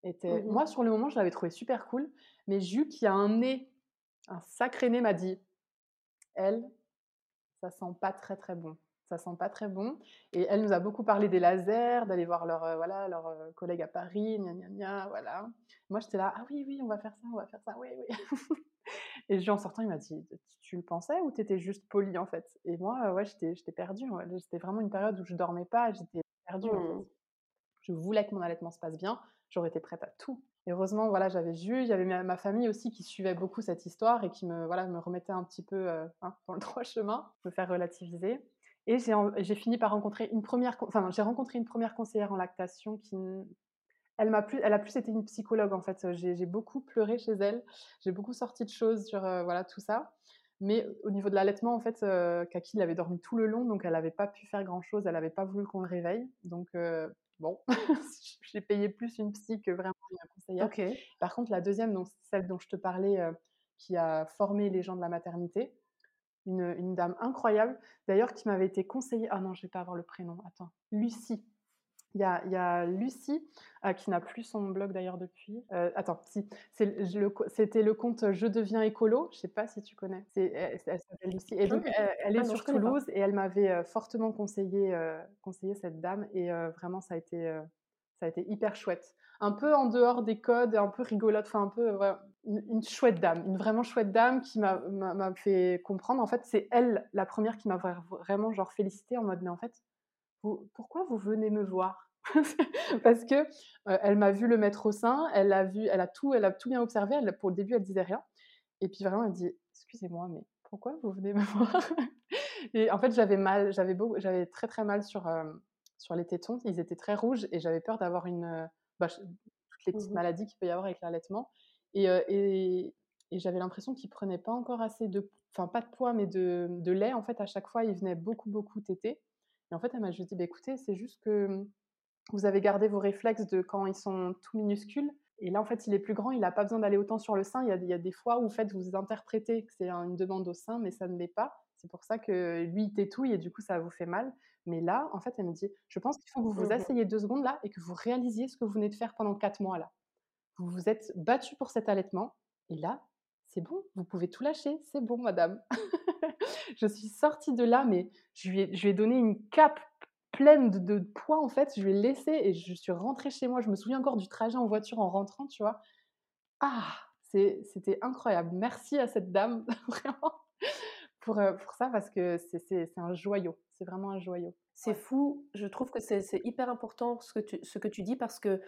B: était mmh moi sur le moment je l'avais trouvé super cool mais Jus qui a un nez un sacré nez m'a dit elle ça sent pas très très bon ça sent pas très bon. Et elle nous a beaucoup parlé des lasers, d'aller voir leurs euh, voilà, leur, euh, collègues à Paris, gna gna gna, voilà. Moi, j'étais là, ah oui, oui, on va faire ça, on va faire ça, oui, oui. <laughs> et en sortant, il m'a dit, tu le pensais ou t'étais juste poli en fait? Et moi, ouais, j'étais perdue. C'était vraiment une période où je dormais pas, j'étais perdue. Mmh. Je voulais que mon allaitement se passe bien, j'aurais été prête à tout. Et heureusement, voilà, j'avais vu, il y avait ma, famille aussi qui suivait beaucoup cette histoire et qui me, voilà, me remettait un petit peu euh, hein, dans le <laughs> droit chemin, me faire relativiser. Et j'ai fini par rencontrer une première, enfin, j'ai rencontré une première conseillère en lactation qui, elle m'a plus, elle a plus été une psychologue en fait. J'ai beaucoup pleuré chez elle, j'ai beaucoup sorti de choses sur euh, voilà tout ça. Mais au niveau de l'allaitement, en fait, euh, Kaki il avait dormi tout le long, donc elle n'avait pas pu faire grand chose. Elle n'avait pas voulu qu'on le réveille, donc euh, bon, <laughs> j'ai payé plus une psy que vraiment une conseillère. Par contre, la deuxième, donc celle dont je te parlais, qui a formé les gens de la maternité, une, dame incroyable, d'ailleurs, qui m'avait été conseillée. Ah non, je vais pas avoir le prénom. Attends, Lucie. Il y a, Lucie, euh, qui n'a plus son blog d'ailleurs depuis. Euh, attends, si, c'était le, compte Je deviens écolo. Je sais pas si tu connais. Elle, elle s'appelle Lucie. Et donc, elle, est ah sur Toulouse et elle m'avait euh, fortement conseillé, conseillé cette dame. Et vraiment, ça a, été, ça a été hyper chouette un peu en dehors des codes, un peu rigolote, enfin un peu une, chouette dame, une vraiment chouette dame qui m'a fait comprendre. En fait, c'est elle la première qui m'a vraiment genre félicité en mode mais en fait, pourquoi vous venez me voir? <laughs> Parce que euh, elle m'a vu le mettre au sein, elle a vu, elle a tout, elle a tout bien observé. Elle, pour le début, elle disait rien, et puis vraiment elle dit excusez-moi, mais pourquoi vous venez me <laughs> voir? Et en fait, j'avais mal, j'avais j'avais très très mal sur euh, sur les tétons. Ils étaient très rouges et j'avais peur d'avoir une bah, toutes les petites mmh maladies qu'il peut y avoir avec l'allaitement. Et, et, j'avais l'impression qu'il prenait pas encore assez de, enfin pas de poids, mais de, de, lait. En fait, à chaque fois, il venait beaucoup, beaucoup téter. Et en fait, elle m'a juste dit, bah, écoutez, c'est juste que vous avez gardé vos réflexes de quand ils sont tout minuscules. Et là, en fait, il est plus grand, il n'a pas besoin d'aller autant sur le sein. Il y, a, il y a des fois où en fait, vous interprétez que c'est une demande au sein, mais ça ne l'est pas. C'est pour ça que lui, il tétouille et du coup, ça vous fait mal. Mais là, en fait, elle me dit, je pense qu'il faut que vous vous mmh asseyez deux secondes là et que vous réalisiez ce que vous venez de faire pendant quatre mois là. Vous vous êtes battu pour cet allaitement et là, c'est bon, vous pouvez tout lâcher, c'est bon, madame. <laughs> je suis sortie de là, mais je lui ai, donné une cape pleine de, de, poids en fait. Je lui ai laissé et je suis rentrée chez moi. Je me souviens encore du trajet en voiture en rentrant, tu vois. Ah, c'était incroyable. Merci à cette dame, <laughs> vraiment. Euh, pour, ça parce que c'est un joyau. C'est vraiment un joyau.
A: C'est fou. Je trouve que c'est hyper important ce que tu, ce que tu dis parce que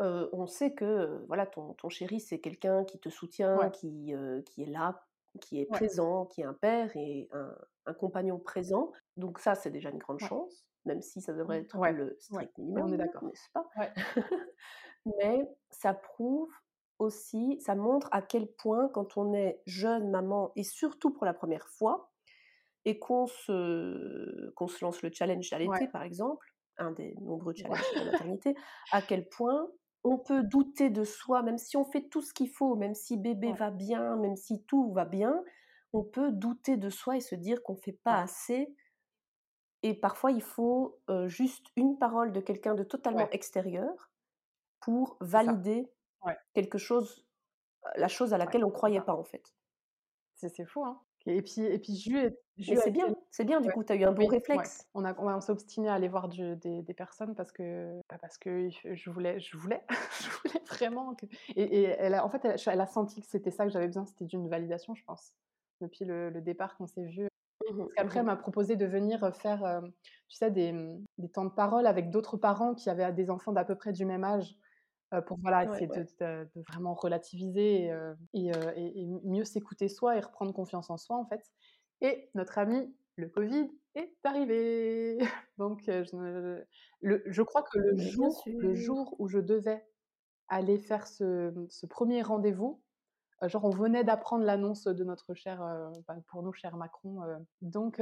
A: euh, on sait que voilà ton, ton chéri, c'est quelqu'un qui te soutient, qui, euh, qui est là, qui est présent, qui est un père et un, compagnon présent. Donc ça, c'est déjà une grande chance, même si ça devrait être le strict minimum, on est d'accord, n'est-ce pas? <laughs> Mais ça prouve aussi, ça montre à quel point quand on est jeune maman, et surtout pour la première fois, et qu'on se, qu'on se lance le challenge d'allaiter, par exemple, un des nombreux challenges de la maternité, à quel point on peut douter de soi, même si on fait tout ce qu'il faut, même si bébé va bien, même si tout va bien, on peut douter de soi et se dire qu'on ne fait pas assez. Et parfois, il faut juste une parole de quelqu'un de totalement extérieur pour valider quelque chose, la chose à laquelle on ne croyait pas en fait.
B: C'est fou, hein Et puis, et puis
A: c'est bien, c'est bien, du coup, tu as eu un bon réflexe.
B: On, a, on, s'est obstiné à aller voir des, des, personnes parce que, bah, parce que je voulais, je voulais, <laughs> je voulais vraiment. Que... Et, elle a, en fait, elle, a senti que c'était ça que j'avais besoin, c'était d'une validation, je pense, depuis le, départ qu'on s'est vu. Mmh parce qu'après, elle mmh m'a proposé de venir faire, tu sais, des, des temps de parole avec d'autres parents qui avaient des enfants d'à peu près du même âge pour voilà, essayer De, vraiment relativiser et, et, mieux s'écouter soi et reprendre confiance en soi en fait. Et notre ami, le Covid, est arrivé. <laughs> Donc je, le, je crois que le jour, le jour où je devais aller faire ce, ce premier rendez-vous, genre on venait d'apprendre l'annonce de notre cher, pour nous, cher Macron. donc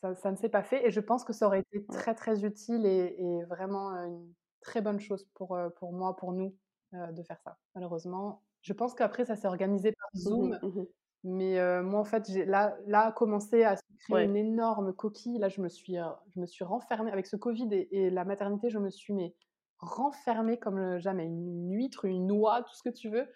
B: ça, ça, ne s'est pas fait et je pense que ça aurait été très très utile et, et vraiment une très bonne chose pour, pour moi, pour nous, de faire ça. Malheureusement, je pense qu'après, ça s'est organisé par Zoom. Mmh mais moi, en fait, j'ai là, là commencé à se créer une énorme coquille. Là, je me suis, je me suis renfermée avec ce Covid et, la maternité. Je me suis mais renfermée comme jamais, une huître, une noix, tout ce que tu veux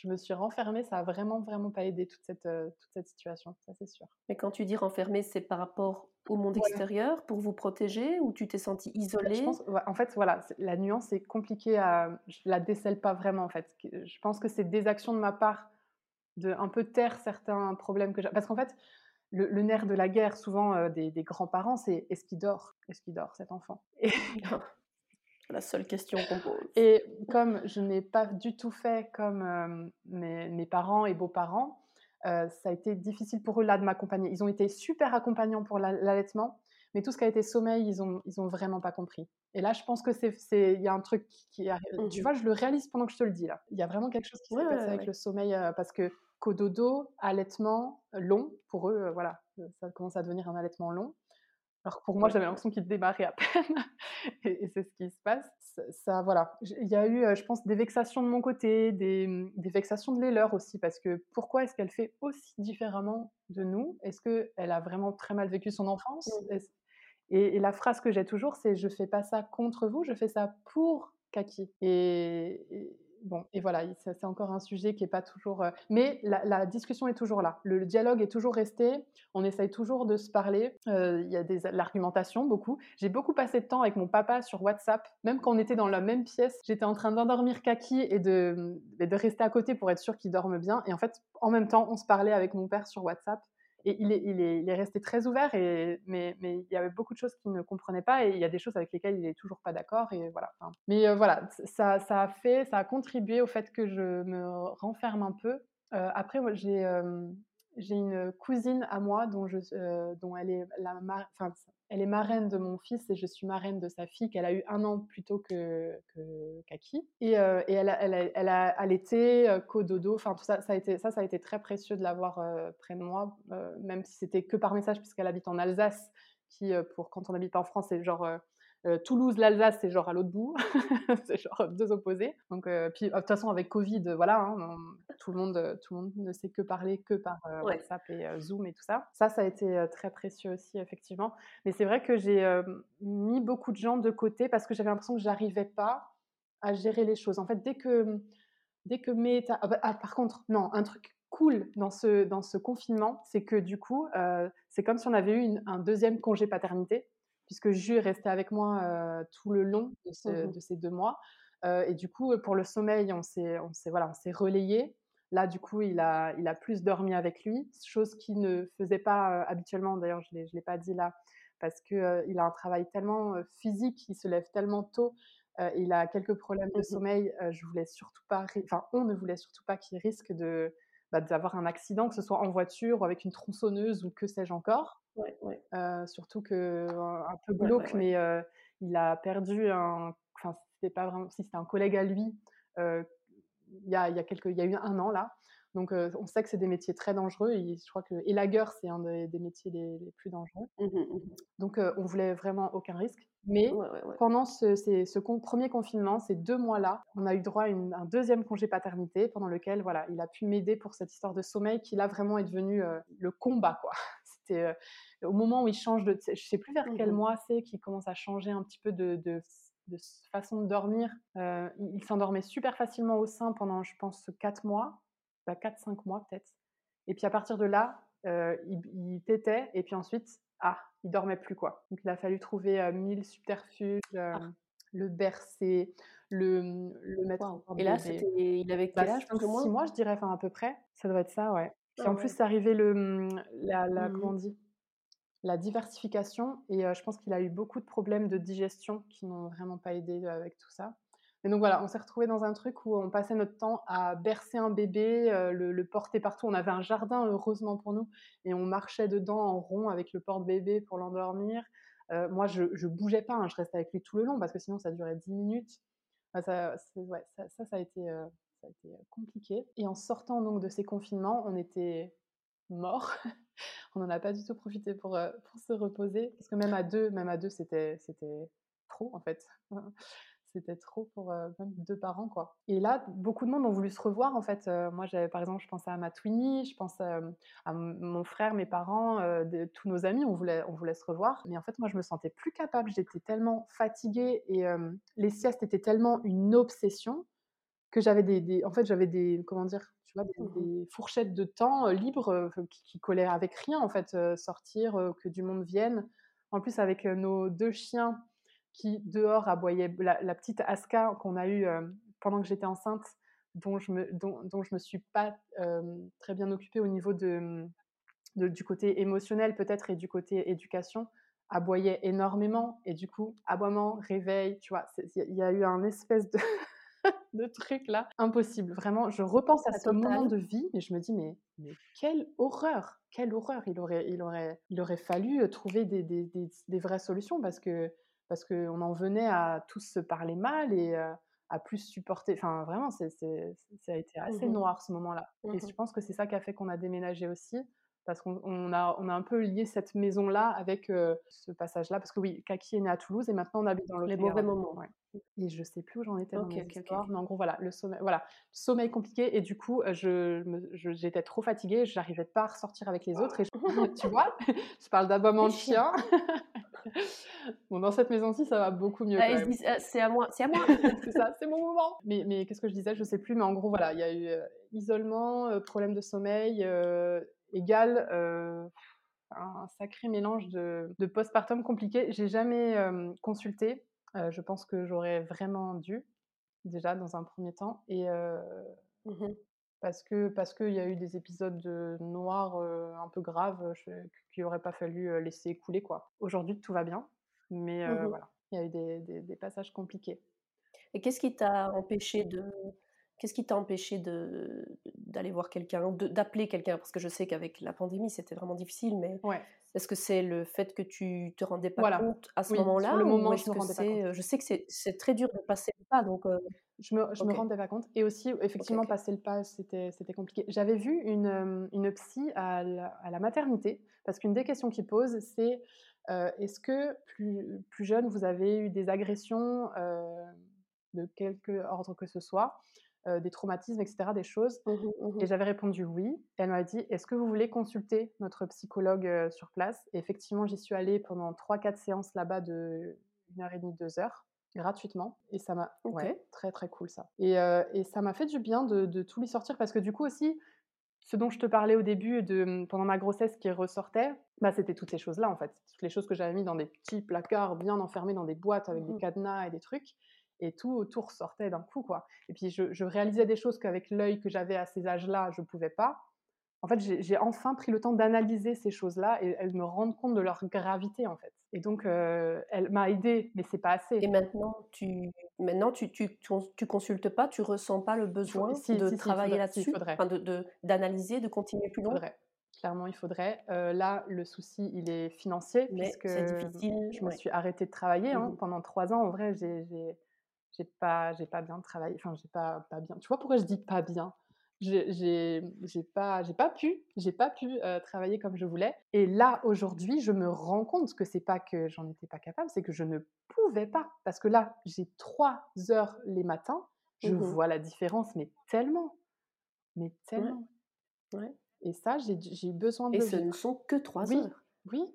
B: je me suis renfermée, ça a vraiment, vraiment pas aidé toute cette, toute cette situation, ça c'est sûr.
A: Mais quand tu dis renfermée, c'est par rapport au monde extérieur pour vous protéger ou tu t'es sentie isolée?
B: En fait, voilà, la nuance est compliquée à. Je la décèle pas vraiment en fait. Je pense que c'est des actions de ma part de un peu taire certains problèmes que j'ai. Parce qu'en fait, le, nerf de la guerre, souvent des, des grands-parents, c'est est-ce qu'il dort? Est-ce qu'il dort cet enfant?
A: La seule question qu'on pose.
B: Et comme je n'ai pas du tout fait comme euh, mes, parents et beaux-parents, euh, ça a été difficile pour eux là de m'accompagner. Ils ont été super accompagnants pour l'allaitement, mais tout ce qui a été sommeil, ils ont, ils ont vraiment pas compris. Et là, je pense que c'est, il y a un truc qui arrive. Tu mmh vois, je le réalise pendant que je te le dis là. Il y a vraiment quelque chose qui s'est passé avec le sommeil euh, parce que cododo, allaitement long pour eux, voilà, ça commence à devenir un allaitement long. Alors pour moi, j'avais l'impression qu'il démarrait à peine, <laughs> et, c'est ce qui se passe. Ça, voilà. Il y a eu, je pense, des vexations de mon côté, des, des vexations de l'éleur aussi, parce que pourquoi est-ce qu'elle fait aussi différemment de nous? Est-ce qu'elle a vraiment très mal vécu son enfance? Mmh. et, la phrase que j'ai toujours, c'est je fais pas ça contre vous, je fais ça pour Kaki. et bon, et voilà, c'est encore un sujet qui n'est pas toujours. Euh, mais la, discussion est toujours là. Le, dialogue est toujours resté. On essaye toujours de se parler. Euh, il y a de l'argumentation, beaucoup. J'ai beaucoup passé de temps avec mon papa sur WhatsApp. Même quand on était dans la même pièce, j'étais en train d'endormir Kaki et de, de rester à côté pour être sûr qu'il dorme bien. Et en fait, en même temps, on se parlait avec mon père sur WhatsApp. Il est, resté très ouvert, mais, il y avait beaucoup de choses qu'il ne comprenait pas, et il y a des choses avec lesquelles il n'est toujours pas d'accord. Mais euh, voilà, ça, a contribué au fait que je me renferme un peu. Euh, après, j'ai euh, j'ai une cousine à moi dont elle est la, enfin, elle est marraine de mon fils et je suis marraine de sa fille qu'elle a eu un an plus tôt que, Kaki. Et, euh, et elle, a, elle, a, elle, allaité, euh, cododo, enfin tout ça, ça a, été, très précieux de l'avoir euh, près de moi, même si c'était que par message puisqu'elle habite en Alsace, qui pour quand on habite en France, c'est genre euh, Toulouse, l'Alsace, c'est genre à l'autre bout, <laughs> c'est genre deux opposés. Donc, euh, puis de toute façon avec Covid, voilà, hein, tout le monde, tout le monde ne sait que parler que par euh, WhatsApp et Zoom et tout ça. Ça, ça a été très précieux aussi effectivement. Mais c'est vrai que j'ai mis beaucoup de gens de côté parce que j'avais l'impression que j'arrivais pas à gérer les choses. En fait, dès que dès que mes ah, bah, ah, par contre, non, un truc cool dans ce, dans ce confinement, c'est que du coup, c'est comme si on avait eu un deuxième congé paternité puisque Jus est resté avec moi tout le long de, mmh ces deux mois. et du coup, pour le sommeil, on s'est, on s'est, voilà, on s'est relayé. Là, du coup, il a, il a plus dormi avec lui, chose qu'il ne faisait pas habituellement. D'ailleurs, je ne l'ai pas dit là, parce qu'il il a un travail tellement physique, il se lève tellement tôt, il a quelques problèmes de mmh sommeil. je voulais surtout pas, enfin, on ne voulait surtout pas qu'il risque de, bah, d'avoir un accident, que ce soit en voiture ou avec une tronçonneuse ou que sais-je encore.
A: Ouais, ouais.
B: surtout que un peu glauque, mais il a perdu un. Enfin, c'était pas vraiment. Si c'était un collègue à lui, il y, a, y, a quelques, il y a eu un an là. Donc, on sait que c'est des métiers très dangereux. Et je crois que élagueur, c'est un des, métiers les, plus dangereux. Mmh mmh Donc, on voulait vraiment aucun risque. Mais pendant ce, ce premier confinement, ces deux mois-là, on a eu droit à un deuxième congé paternité pendant lequel voilà, il a pu m'aider pour cette histoire de sommeil qui là vraiment est devenu le combat. Quoi. C'était au moment où il change de... Je sais plus vers quel mmh mois c'est qu'il commence à changer un petit peu de, de, façon de dormir. il, s'endormait super facilement au sein pendant, je pense, 4 mois, bah, 4-5 mois peut-être. Et puis à partir de là, il, il, tétait et puis ensuite, ah, il dormait plus quoi. Donc il a fallu trouver mille subterfuges, ah. le bercer, le, le mettre en
A: Et là, il avait quel bah, âge plus
B: Six mois, je dirais, enfin à peu près. Ça doit être ça, ouais. Puis en plus, c'est arrivé le, mmh, la, la mmh comment on dit? La diversification et je pense qu'il a eu beaucoup de problèmes de digestion qui n'ont vraiment pas aidé avec tout ça. Et donc voilà, on s'est retrouvé dans un truc où on passait notre temps à bercer un bébé, le, porter partout. On avait un jardin, heureusement pour nous, et on marchait dedans en rond avec le porte-bébé pour l'endormir. moi, je, je bougeais pas, hein, je restais avec lui tout le long parce que sinon ça durait 10 minutes. ça, ça, ça, ça, a été, ça a été compliqué. Et en sortant donc de ces confinements, on était morts. <laughs> on n'en a pas du tout profité pour, se reposer parce que même à deux, même à deux, c'était c'était trop en fait. <laughs> c'était trop pour même deux parents quoi. Et là, beaucoup de monde ont voulu se revoir en fait. moi, j'avais par exemple, je pensais à ma Twinnie, je pense à mon frère, mes parents, tous nos amis, on voulait, on voulait se revoir. Mais en fait, moi, je me sentais plus capable. J'étais tellement fatiguée et les siestes étaient tellement une obsession que j'avais des, en fait, j'avais des, comment dire, tu vois, des, mmh fourchettes de temps libres qui, qui, collaient avec rien en fait, sortir, que du monde vienne. En plus, avec nos deux chiens qui dehors aboyait la, petite Aska qu'on a eue euh, pendant que j'étais enceinte, dont je me, dont, dont je me suis pas euh, très bien occupée au niveau de, du côté émotionnel peut-être et du côté éducation, aboyait énormément et du coup aboiement, réveil, tu vois, il y a eu un espèce de de truc là impossible. Vraiment, je repense à, ce moment de vie et je me dis mais, mais quelle horreur, quelle horreur. Il aurait, il aurait, il aurait fallu trouver des, des, des, des vraies solutions parce que parce qu'on en venait à tous se parler mal et à plus supporter. Enfin, vraiment, ça a été assez mmh noir ce moment-là. Et mmh je pense que c'est ça qui a fait qu'on a déménagé aussi, parce qu'on a, on a un peu lié cette maison-là avec ce passage-là. Parce que oui, Kaki est né à Toulouse et maintenant on habite dans l'autre.
A: Les mauvais moments.
B: Et je sais plus où j'en étais dans okay, histoire, mais en gros, voilà, le sommeil, voilà, sommeil compliqué. Et du coup, je, j'étais trop fatiguée, je n'arrivais pas à ressortir avec les autres. Et tu vois, je parle d'aboiement de chien. <laughs> bon, dans cette maison-ci, ça va beaucoup mieux.
A: Ah, ah, c'est à moi, c'est à moi. <laughs>
B: c'est ça, c'est mon moment. Mais, mais qu'est-ce que je disais? Je sais plus, mais en gros, voilà, il y a eu euh, isolement, euh, problème de sommeil, euh, égal un sacré mélange de, de postpartum compliqué. J'ai jamais consulté. je pense que j'aurais vraiment dû, déjà, dans un premier temps. Et. Mmh parce que parce qu'il y a eu des épisodes noirs un peu graves qu'il n'aurait pas fallu laisser couler quoi. Aujourd'hui tout va bien, mais mmh voilà, il y a eu des, des, passages compliqués.
A: Et qu'est-ce qui t'a empêché de qu'est-ce qui t'a empêché de d'aller voir quelqu'un, d'appeler quelqu'un? Parce que je sais qu'avec la pandémie c'était vraiment difficile, mais
B: ouais.
A: Est-ce que c'est le fait que tu te rendais pas compte à ce moment-là
B: le moment,
A: je, je sais que c'est très dur de passer le pas, donc
B: je me, je me rendais pas compte. Et aussi, effectivement, passer le pas, c'était compliqué. J'avais vu une, une psy à la, à la maternité, parce qu'une des questions qu'il pose, c'est est-ce que plus, plus jeune, vous avez eu des agressions de quelque ordre que ce soit? Des traumatismes, etc., des choses. Mmh mmh Et j'avais répondu oui. Et elle m'a dit, est-ce que vous voulez consulter notre psychologue sur place? Et effectivement, j'y suis allée pendant 3-4 séances là-bas de 1 heure et demie, 2 heures gratuitement. Et ça m'a ouais, très très cool ça. Et, et ça m'a fait du bien de, de, tout lui sortir parce que du coup aussi ce dont je te parlais au début de mmh, pendant ma grossesse qui ressortait bah c'était toutes ces choses là en fait. Toutes les choses que j'avais mis dans des petits placards bien enfermés dans des boîtes avec des cadenas et des trucs et tout, tout ressortait d'un coup, quoi. Et puis, je, réalisais des choses qu'avec l'œil que j'avais à ces âges-là, je ne pouvais pas. En fait, j'ai enfin pris le temps d'analyser ces choses-là et elles me rendent compte de leur gravité, en fait. Et donc, euh, elle m'a aidée, mais c'est pas assez.
A: Et maintenant, tu maintenant tu, tu, tu, consultes pas, tu ressens pas le besoin de travailler là-dessus, enfin de d'analyser, de, continuer plus loin?
B: Clairement, il faudrait. Euh, là, le souci, il est financier, mais puisque difficile, je me suis arrêtée de travailler hein. mmh pendant trois ans. En vrai, j'ai j'ai pas j'ai pas bien travaillé enfin j'ai pas pas bien. Tu vois pourquoi je dis pas bien? J'ai pas j'ai pas pu j'ai pas pu travailler comme je voulais et là aujourd'hui je me rends compte que c'est pas que j'en étais pas capable c'est que je ne pouvais pas parce que là j'ai trois heures les matins je mmh vois la différence mais tellement mais tellement.
A: ouais.
B: et ça j'ai besoin de
A: et ce ne sont que trois
B: oui.
A: heures.
B: oui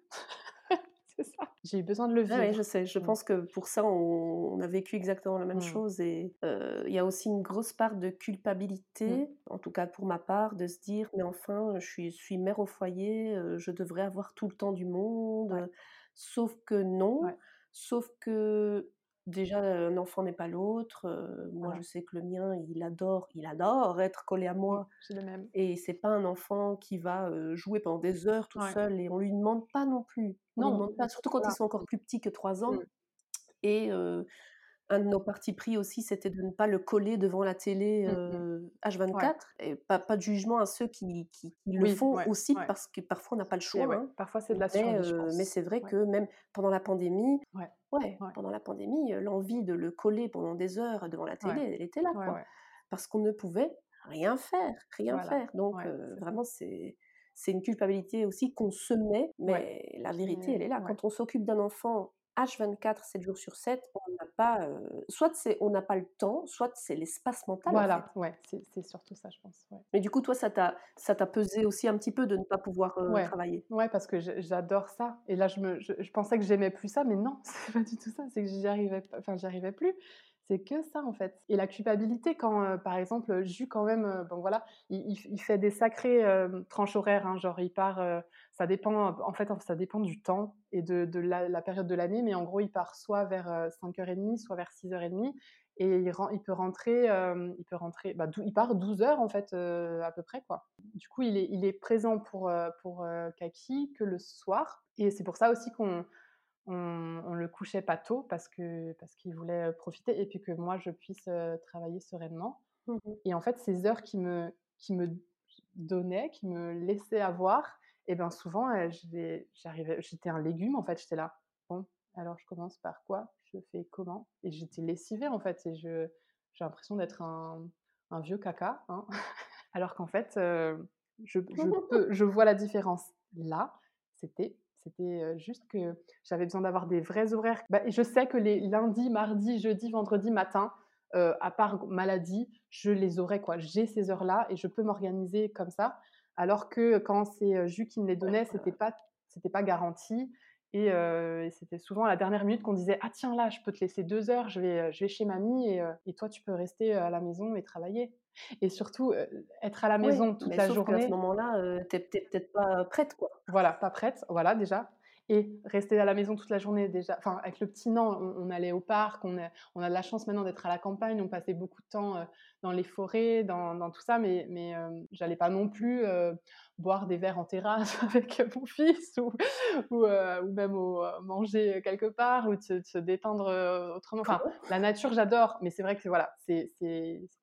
B: c'est ça. J'ai eu besoin de le
A: Ah
B: vivre.
A: je sais. Je pense que pour ça, on on a vécu exactement la même
B: Mmh.
A: chose et heu, il y a aussi une grosse part de
B: Mmh.
A: culpabilité, en tout cas pour ma part, de se dire: «Mais enfin, je suis je suis mère au foyer, heu, je devrais avoir tout le temps du monde», heu, sauf que non. Sauf que déjà, un enfant n'est pas l'autre, heu, moi je
B: Voilà.
A: sais que le mien, il adore il adore être collé à
B: Mmh.
A: moi
B: J'ai le même.
A: et c'est pas un enfant qui va, heu, jouer pendant des heures tout
B: Ouais.
A: seul et on lui demande pas non plus. On lui
B: Non,
A: demande pas, surtout quand ils
B: voilà.
A: sont encore plus petits que 3 ans
B: Mmh.
A: et heu, un de nos partis pris aussi, c'était de ne pas le coller devant la télé,
B: Mmh Ouais.
A: H24 et pas pas de jugement à ceux qui qui qui le
B: Oui,
A: font
B: ouais,
A: aussi
B: ouais.
A: parce que parfois on n'a pas le choix, hein.
B: parfois c'est de la
A: Mais heu, mais c'est vrai que même pendant la pandémie
B: Ouais.
A: pendant la pandémie, heu, l'envie de le coller pendant des heures devant la télé, elle était là, quoi. Parce qu'on ne pouvait rien faire, rien
B: Voilà.
A: faire. Donc vraiment c'est c'est une culpabilité aussi qu'on se met,
B: Ouais.
A: mais la vérité, elle
B: est
A: est là.
B: ouais.
A: Quand on s'occupe d'un enfant H24, 7 jours sur 7, on n'a pas, heu, soit c'est on n'a pas le temps, soit c'est l'espace mental, en fait.
B: Voilà, ouais, c'est c'est surtout ça, je pense, ouais.
A: Mais du coup, toi, ça t'a ça t'a pesé aussi un petit peu de ne pas pouvoir,
B: Ouais,
A: travailler?
B: ouais, parce que j'adore ça et là, je me je je pensais que j'aimais plus ça, mais non, <laughs> c'est pas du tout ça, c'est que j'y arrivais enfin, j'y arrivais plus. C'est que ça, en fait et la culpabilité quand, heu, par exemple, Jus quand même, heu, bon voilà, il fait des sacrées, hem, tranches horaires, hein, genre il part, ça dépend, en fait, ça dépend du temps et de de la période de l'année, mais en gros, il part soit vers, heu, 05:30, soit vers 06:30 et il il peut rentrer, il peut rentrer, bah, il part 12 heures, en fait, à peu près, quoi. Du coup, il est il est présent pour, pour, Kaki que le soir et c'est pour ça aussi qu'on on le couchait pas tôt parce que parce qu'il voulait, heu, profiter et puis que moi je puisse, heu, travailler sereinement
A: Mmh mh.
B: et en fait, ces heures qu'il me qu'il me donnait, qu'il me laissait avoir et ben, souvent, vais j'arrivais j'étais un légume, en fait, j'étais là: «Bon, alors je commence par quoi? Je fais comment?» et j'étais lessivée, en fait et je j'ai l'impression d'être un un vieux caca, hein, <laughs> alors qu'en fait, je je <laughs> peux je vois la différence. Là, c'était c'était, heu, juste que j'avais besoin d'avoir des vrais horaires. Bah, je sais que les lundis, mardis, jeudis, vendredis matin, heu, à part maladie, je les aurai, quoi. J'ai ces heures-là et je peux m'organiser comme ça, alors que quand c'est, heu, Jus qui me les donnait, c'était pas c'était pas garanti et c'était souvent à la dernière minute qu'on disait: «Ah tiens, là, je peux te laisser 2 heures, je vais, je vais chez mamie et et toi, tu peux rester, à la maison et travailler» et surtout, être à la
A: Oui,
B: maison toute
A: mais
B: la
A: sauf ce
B: journée
A: moment-là, heu, tu es tu es peut-être pas prête, quoi.
B: voilà, pas prête, voilà déjà et rester à la maison toute la journée déjà enfin avec le petit, non, on on allait au parc, on a on a de la chance maintenant d'être à la campagne, on passait beaucoup de temps, heu, dans les forêts, dans dans tout ça, mais mais hem, j'allais pas non plus, heu, boire des verres en terrasse <laughs> avec mon fils ou ou ou même au manger quelque part ou de se de se détendre, autrement. Enfin, la nature, j'adore, mais c'est vrai que voilà, c'est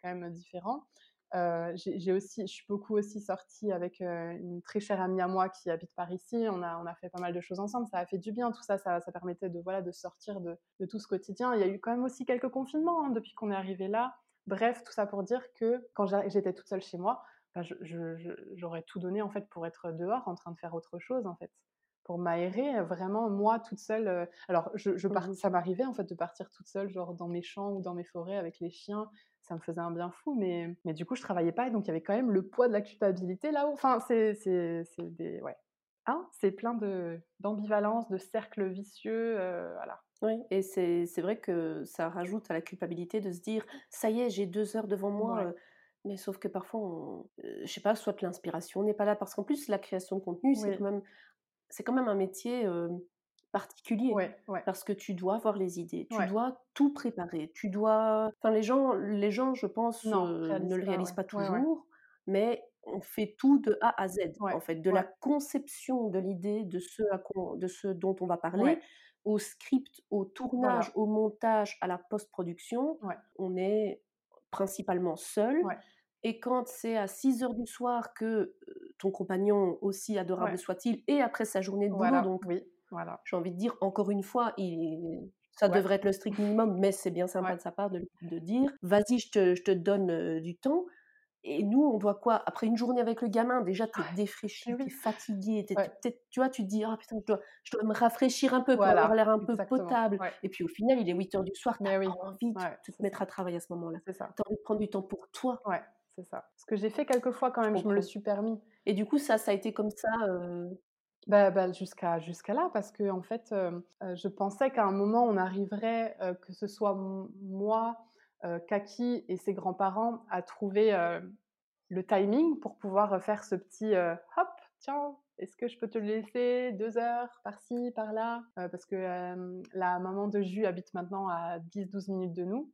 B: quand même différent. Heu, j'ai aussi je suis beaucoup aussi sortie avec, heu, une très chère amie à moi qui habite par ici. On a on a fait pas mal de choses ensemble, ça a fait du bien tout ça, ça permettait de voilà, de sortir de de tout ce quotidien. Il y a eu quand même aussi quelques confinements, hein, depuis qu'on est arrivé là. Bref, tout ça pour dire que quand j'étais toute seule chez moi, je j'aurais tout donné en fait pour être dehors en train de faire autre chose en fait. Pour m'aérer, vraiment moi toute seule, alors je je
A: Mmh
B: part ça m'arrivait en fait de partir toute seule, genre dans mes champs ou dans mes forêts avec les chiens, ça me faisait un bien fou, mais mais du coup, je travaillais pas et donc il y avait quand même le poids de la culpabilité là-haut. Enfin, c'est des ouais. Hein? C'est plein de d'ambivalence, de cercles vicieux, voilà.
A: Oui et c'est vrai que ça rajoute à la culpabilité de se dire: «Ça y est, j'ai 2 heures devant moi»,
B: Ouais.
A: mais sauf que parfois on heu, je sais pas, soit l'inspiration n'est pas là parce qu'en plus la création de contenu, c'est quand même c'est quand même un métier, particulier.
B: Ouais, ouais.
A: Parce que tu dois avoir les idées, tu
B: Ouais.
A: dois tout préparer, tu dois enfin les gens les gens je pense,
B: Non,
A: ne le réalisent pas toujours, mais on fait tout de A à Z en fait. De la conception de l'idée, de ce à quoi de ce dont on va parler, au script, au tournage,
B: Voilà.
A: au montage, à la post-production, on est principalement seul et quand c'est à six heures du soir que, ton compagnon, aussi adorable
B: ouais.
A: soit-il, est après sa journée de boulot
B: Voilà,
A: donc
B: oui, voilà.
A: j'ai envie de dire, encore une fois, il ça
B: Ouais,
A: devrait être le strict minimum, mais c'est bien sympa
B: ouais,
A: de sa part de de dire: «Vas-y, je te je te donne, du temps» et nous, on doit quoi? Après une journée avec le gamin, déjà, tu es.
B: Et
A: défraîchi, tu es
B: oui,
A: fatigué, tu vois, tu te dis: «Ah putain, je dois je dois me rafraîchir un peu pour avoir l'air un peu potable» et puis au final, il est huit heures du soir, tu as
B: Mais oui,
A: envie de te mettre à travailler à ce moment-là.
B: c'est ça.
A: Tu as envie de prendre du temps pour toi,
B: Ouais, c'est ça. Ce que j'ai fait quelques fois quand même, je me le suis permis.
A: et du coup, ça, ça a été comme ça, heu
B: Bah bah, jusqu'à là parce qu'en en fait, heu heu, je pensais qu'à un moment on arriverait, que ce soit moi, Kaki et ses grands-parents à trouver, le timing pour pouvoir, faire ce petit, «Hop, tiens, est-ce que je peux te le laisser 2 heures par-ci, par-là?» parce que, la maman de Jus habite maintenant à 10-12 minutes de nous.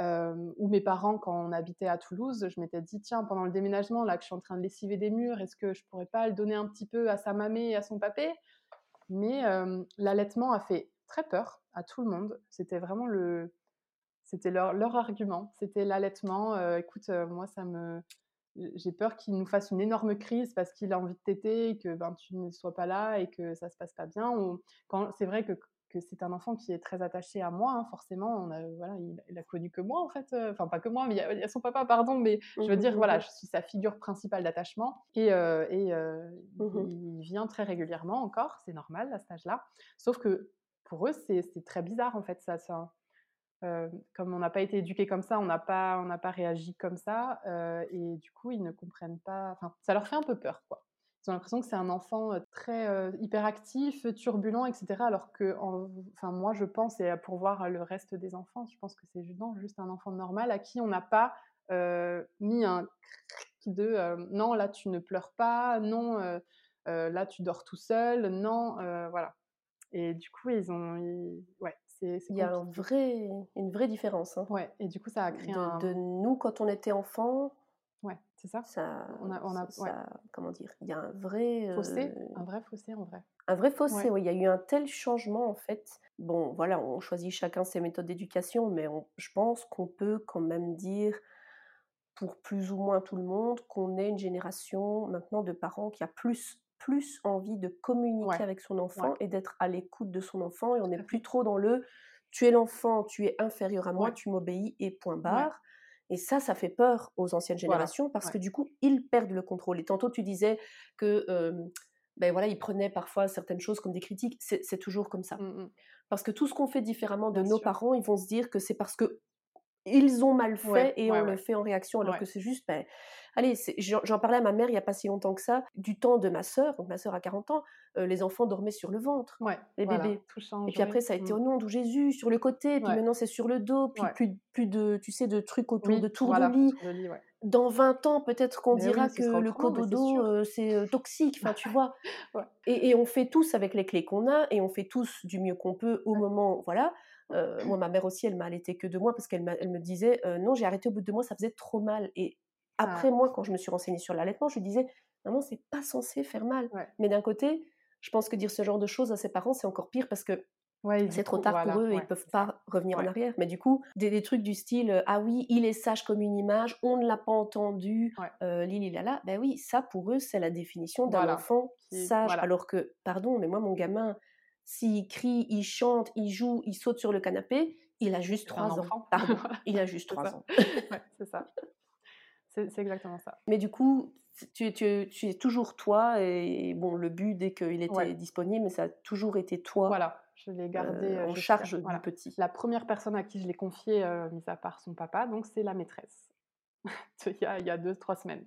B: Hem, ou mes parents, quand on habitait à Toulouse, je m'étais dit: «Tiens, pendant le déménagement, là, que je suis en train de lessiver des murs, est-ce que je pourrais pas le donner un petit peu à sa mamé et à son papé?» mais hem, l'allaitement a fait très peur à tout le monde. C'était vraiment le c'était leur leur argument. C'était l'allaitement, heu: «Écoute, heu, moi, ça me j'ai peur qu'il nous fasse une énorme crise parce qu'il a envie de téter et que, ben, tu ne sois pas là et que ça se passe pas bien» ou quand c'est vrai que que c'est un enfant qui est très attaché à moi, hein, forcément, on a voilà, il il a connu que moi, en fait, heu, enfin pas que moi, mais il y a il y a son papa, pardon, mais je veux
A: Mmh
B: dire, voilà,
A: mmh
B: je suis sa figure principale d'attachement et heu et
A: Mmh
B: il vient très régulièrement encore, c'est normal à cet âge-là. Sauf que pour eux, c'est très bizarre, en fait, ça comme on n'a pas été éduqués comme ça, on n'a pas on n'a pas réagi comme ça, et du coup, ils ne comprennent pas enfin, ça leur fait un peu peur, quoi. Ils ont l'impression que c'est un enfant, très, hyperactif, turbulent et cetera alors qu'en enfin, moi, je pense et pour voir le reste des enfants, je pense que c'est non, juste un enfant normal à qui on n'a pas, mis un de, «Non, là, tu ne pleures pas. Non, là, tu dors tout seul. Non», heu, voilà et du coup, ils ont ils ouais,
A: Il y a un vrai une vraie différence, hein.
B: Ouais et du coup, ça a créé
A: De de
B: un
A: nous, quand on était enfant,
B: c'est ça?
A: ça
B: On a on
A: ça
B: a ouais,
A: ça comment dire? Il y a un vrai, heu,
B: fossé, un vrai fossé en vrai.
A: un vrai fossé,
B: Ouais,
A: oui. Il y a eu un tel changement, en fait. Bon, voilà, on choisit chacun ses méthodes d'éducation, mais on je pense qu'on peut quand même dire, pour plus ou moins tout le monde, qu'on est une génération maintenant de parents qui a plus plus envie de communiquer
B: ouais,
A: avec son enfant et d'être à l'écoute de son enfant et on n'est plus trop dans le: «Tu es l'enfant, tu es inférieur à moi, tu m'obéis et point barre» et ça, ça fait peur aux anciennes
B: voilà,
A: générations parce
B: ouais.
A: que du coup, ils perdent le contrôle et tantôt tu disais que, beh, voilà, ils prenaient parfois certaines choses comme des critiques. C'est toujours comme ça.
B: Mmh mh.
A: Parce que tout ce qu'on fait différemment de
B: Bien
A: nos
B: sûr.
A: parents, ils vont se dire que c'est parce que ils ont mal fait
B: Ouais,
A: et
B: ouais,
A: on le fait en réaction, alors que c'est juste, beh, allez, j'en parlais à ma mère il y a pas si longtemps que ça, du temps de ma sœur, donc ma sœur a 40 ans, heu, les enfants dormaient sur le ventre, les
B: voilà,
A: bébés et puis après ça a été:
B: Mmh.
A: «Au nom de Jésus, sur le côté», puis maintenant c'est sur le dos, puis plus plus de tu sais, de trucs autour de tour de lit.
B: de.
A: Dans 20 ans, peut-être qu'on dira
B: oui,
A: que le cododo, heu, c'est, heu, toxique, enfin, tu vois? <laughs> Et et on fait tous avec les clés qu'on a et on fait tous du mieux qu'on peut au moment voilà. Heu, moi, ma mère aussi, elle m'a allaitée que 2 mois parce qu'elle me disait: «Heu, non, j'ai arrêté au bout de 2 mois, ça faisait trop mal» et après
B: ah,
A: moi, quand je me suis renseignée sur l'allaitement, je lui disais: «Maman, c'est pas censé faire mal».
B: ouais.
A: Mais d'un côté, je pense que dire ce genre de choses à ses parents, c'est encore pire parce que
B: Ouais
A: c'est trop
B: coup
A: tard pour eux et ils
B: ouais,
A: peuvent pas revenir en
B: Ouais,
A: arrière. Mais du coup, des des trucs du style, heu: «Ah oui, il est sage comme une image, on ne l'a pas entendu,
B: ouais,
A: heu, li li la la». Bah oui, ça pour eux, c'est la définition d'un
B: voilà.
A: enfant sage.
B: voilà,
A: Alors que, pardon, mais moi mon gamin, s'il crie, il chante, il joue, il saute sur le canapé, il a juste 3 ans. Pardon, <laughs> il a juste
B: c'est
A: 3
B: ça.
A: ans.
B: Ouais, c'est ça. C'est exactement ça.
A: Mais du coup, tu tu tu es toujours toi et bon, le but dès qu'il
B: Ouais.
A: était disponible, mais ça a toujours été toi,
B: Voilà, je l'ai gardé,
A: heu,
B: heu,
A: en
B: jusqu'à
A: charge du
B: voilà.
A: petit.
B: La première personne à qui je l'ai confié, heu, mis à part son papa, donc c'est la maîtresse. <laughs> il y a il y a 2-3 semaines.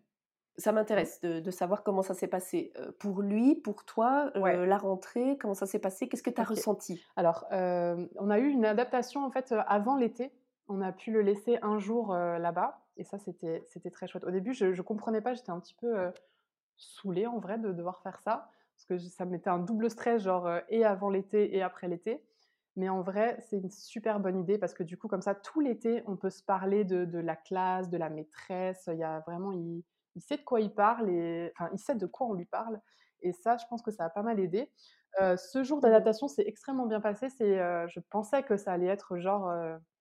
A: Ça
B: Mmh.
A: m'intéresse de de savoir comment ça s'est passé, pour lui, pour toi,
B: Ouais,
A: la rentrée, comment ça s'est passé? Qu'est-ce que tu as ressenti?
B: Alors, on a eu une adaptation en fait, avant l'été. On a pu le laisser un jour, là-bas et ça c'était c'était très chouette. Au début, je je comprenais pas, j'étais un petit peu, saoulée en vrai de devoir faire ça, parce que ça me mettait un double stress genre, et avant l'été et après l'été. Mais en vrai, c'est une super bonne idée parce que du coup, comme ça, tout l'été, on peut se parler de de la classe, de la maîtresse. Il y a vraiment il il sait de quoi il parle et il sait de quoi on lui parle et ça, je pense que ça a pas mal aidé. Ce jour d'adaptation s'est extrêmement bien passé. Je pensais que ça allait être genre,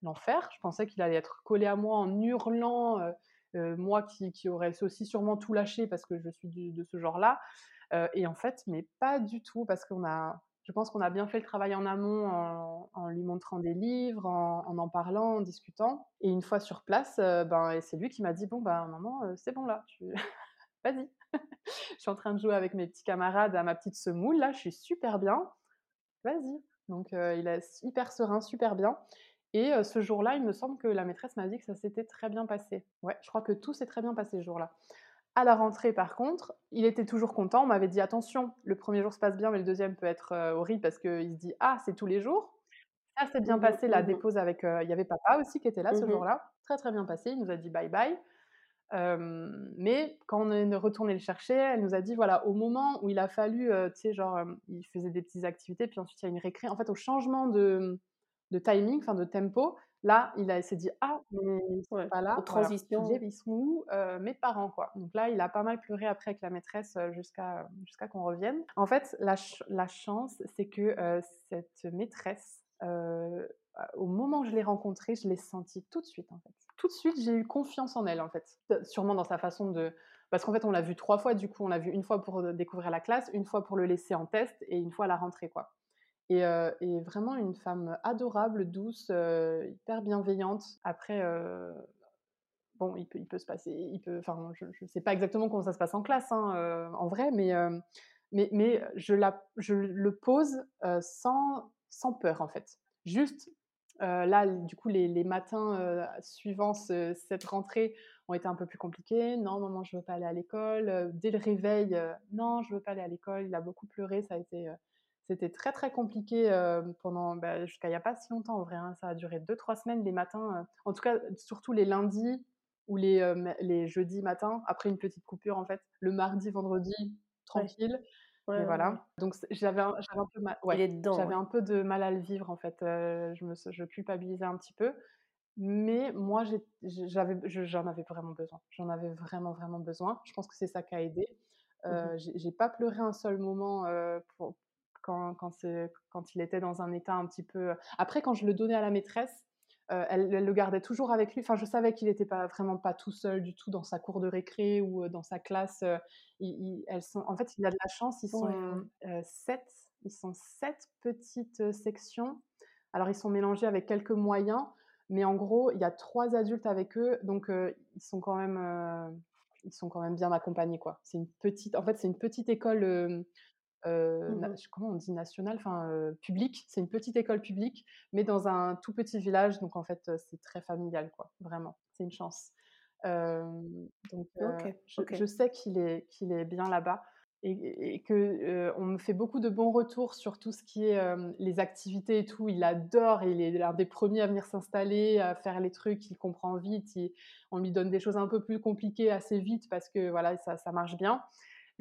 B: l'enfer. Je pensais qu'il allait être collé à moi en hurlant, moi qui aurais aussi sûrement tout lâché parce que je suis de ce genre-là. Et en fait, mais pas du tout parce qu'on a je pense qu'on a bien fait le travail en amont en lui montrant des livres, en en parlant, en discutant et une fois sur place, heu, ben c'est lui qui m'a dit: «Bon, ben, maman, heu, c'est bon là, tu <laughs> vas-y». Je suis en train de jouer avec mes petits camarades à ma petite semoule là, je suis super bien, vas-y. Donc heu, il est hyper serein, super bien et ce jour-là, il me semble que la maîtresse m'a dit que ça s'était très bien passé. Ouais, je crois que tout s'est très bien passé ce jour-là. À la rentrée, par contre, il était toujours content. On m'avait dit: «Attention, le premier jour se passe bien, mais le deuxième peut être, horrible parce qu'il se dit: "Ah, c'est tous les jours"». Ça s'est bien
A: Mmh mh.
B: passé la
A: Mmh mh.
B: dépose avec, il y avait papa aussi qui était là ce
A: Mmh mh.
B: jour-là. Très, très bien passé, il nous a dit: «Bye bye». Mais quand on est retourné le chercher, elle nous a dit, voilà, au moment où il a fallu, tu sais, genre, il faisait des petites activités, puis ensuite il y a une récré. En fait, au changement de de timing, enfin de tempo, là, il s'est dit: «Ah, mais ils sont
A: Ouais,
B: pas là». Voilà. Il s'est dit: «Eh
A: transitions.
B: beh, ils sont où, heu, mes parents, quoi?» donc là, il a pas mal pleuré après avec la maîtresse, jusqu'à jusqu'à qu'on revienne. En fait, la ch la chance, c'est que, cette maîtresse, au moment où je l'ai rencontrée, je l'ai sentie tout de suite, en fait. Tout de suite, j'ai eu confiance en elle, en fait. Sûrement dans sa façon de parce qu'en fait, on l'a vue 3 fois, du coup, on l'a vue 1 fois pour, découvrir la classe, 1 fois pour le laisser en test et 1 fois à la rentrée, quoi et heu et vraiment une femme adorable, douce, heu, hyper bienveillante. Après, heu, bon, il peut se passer il peut enfin, je je sais pas exactement comment ça se passe en classe, hein, en vrai, mais mais mais je la je le pose, sans sans peur, en fait. Juste, là, du coup, les matins, heu, suivant ce cette rentrée ont été un peu plus compliqués: «Non maman, je veux pas aller à l'école», dès le réveil, «Non, je veux pas aller à l'école». Il a beaucoup pleuré, ça a été, c'était très, très compliqué, heu, pendant, bah, jusqu'à il y a pas si longtemps, en vrai, hein. Ça a duré 2-3 semaines, les matins, heu, en tout cas, surtout les lundis ou les, heu, m les jeudis matins, après une petite coupure, en fait. Le mardi, vendredi, tranquille,
A: Ouais, ouais,
B: voilà. Donc j'avais un j'avais un peu mal ouais, j'avais un peu de mal à le vivre, en fait, je me je culpabilisais un petit peu, mais moi, j'avais je j'en avais vraiment besoin. J'en avais vraiment, vraiment besoin. Je pense que c'est ça qui a aidé.
A: Mmh
B: Heu,
A: mh.
B: j'ai pas pleuré un seul moment, pour quand quand il était dans un état un petit peu, heu après quand je le donnais à la maîtresse, heu, elle elle le gardait toujours avec lui. Enfin, je savais qu'il était pas vraiment pas tout seul du tout dans sa cour de récré ou, heu, dans sa classe, heu, i i elles sont en fait, il a de la chance, ils sont,
A: ouais.
B: 7, ils sont 7 petites, sections. Alors ils sont mélangés avec quelques moyens, mais en gros, il y a 3 adultes avec eux, donc ils sont quand même, ils sont quand même bien accompagnés, quoi. C'est une petite en fait, c'est une petite école,
A: Mmh
B: comment on dit? Nationale? Enfin, publique. C'est une petite école publique, mais dans un tout petit village, donc en fait, c'est très familial, quoi, vraiment. C'est une chance. Donc je sais qu'il est qu'il est bien là-bas et et que, on me fait beaucoup de bons retours sur tout ce qui est, les activités et tout. Il adore, il est l'un des premiers à venir s'installer, à faire les trucs, il comprend vite, il on lui donne des choses un peu plus compliquées assez vite parce que, voilà, ça ça marche bien.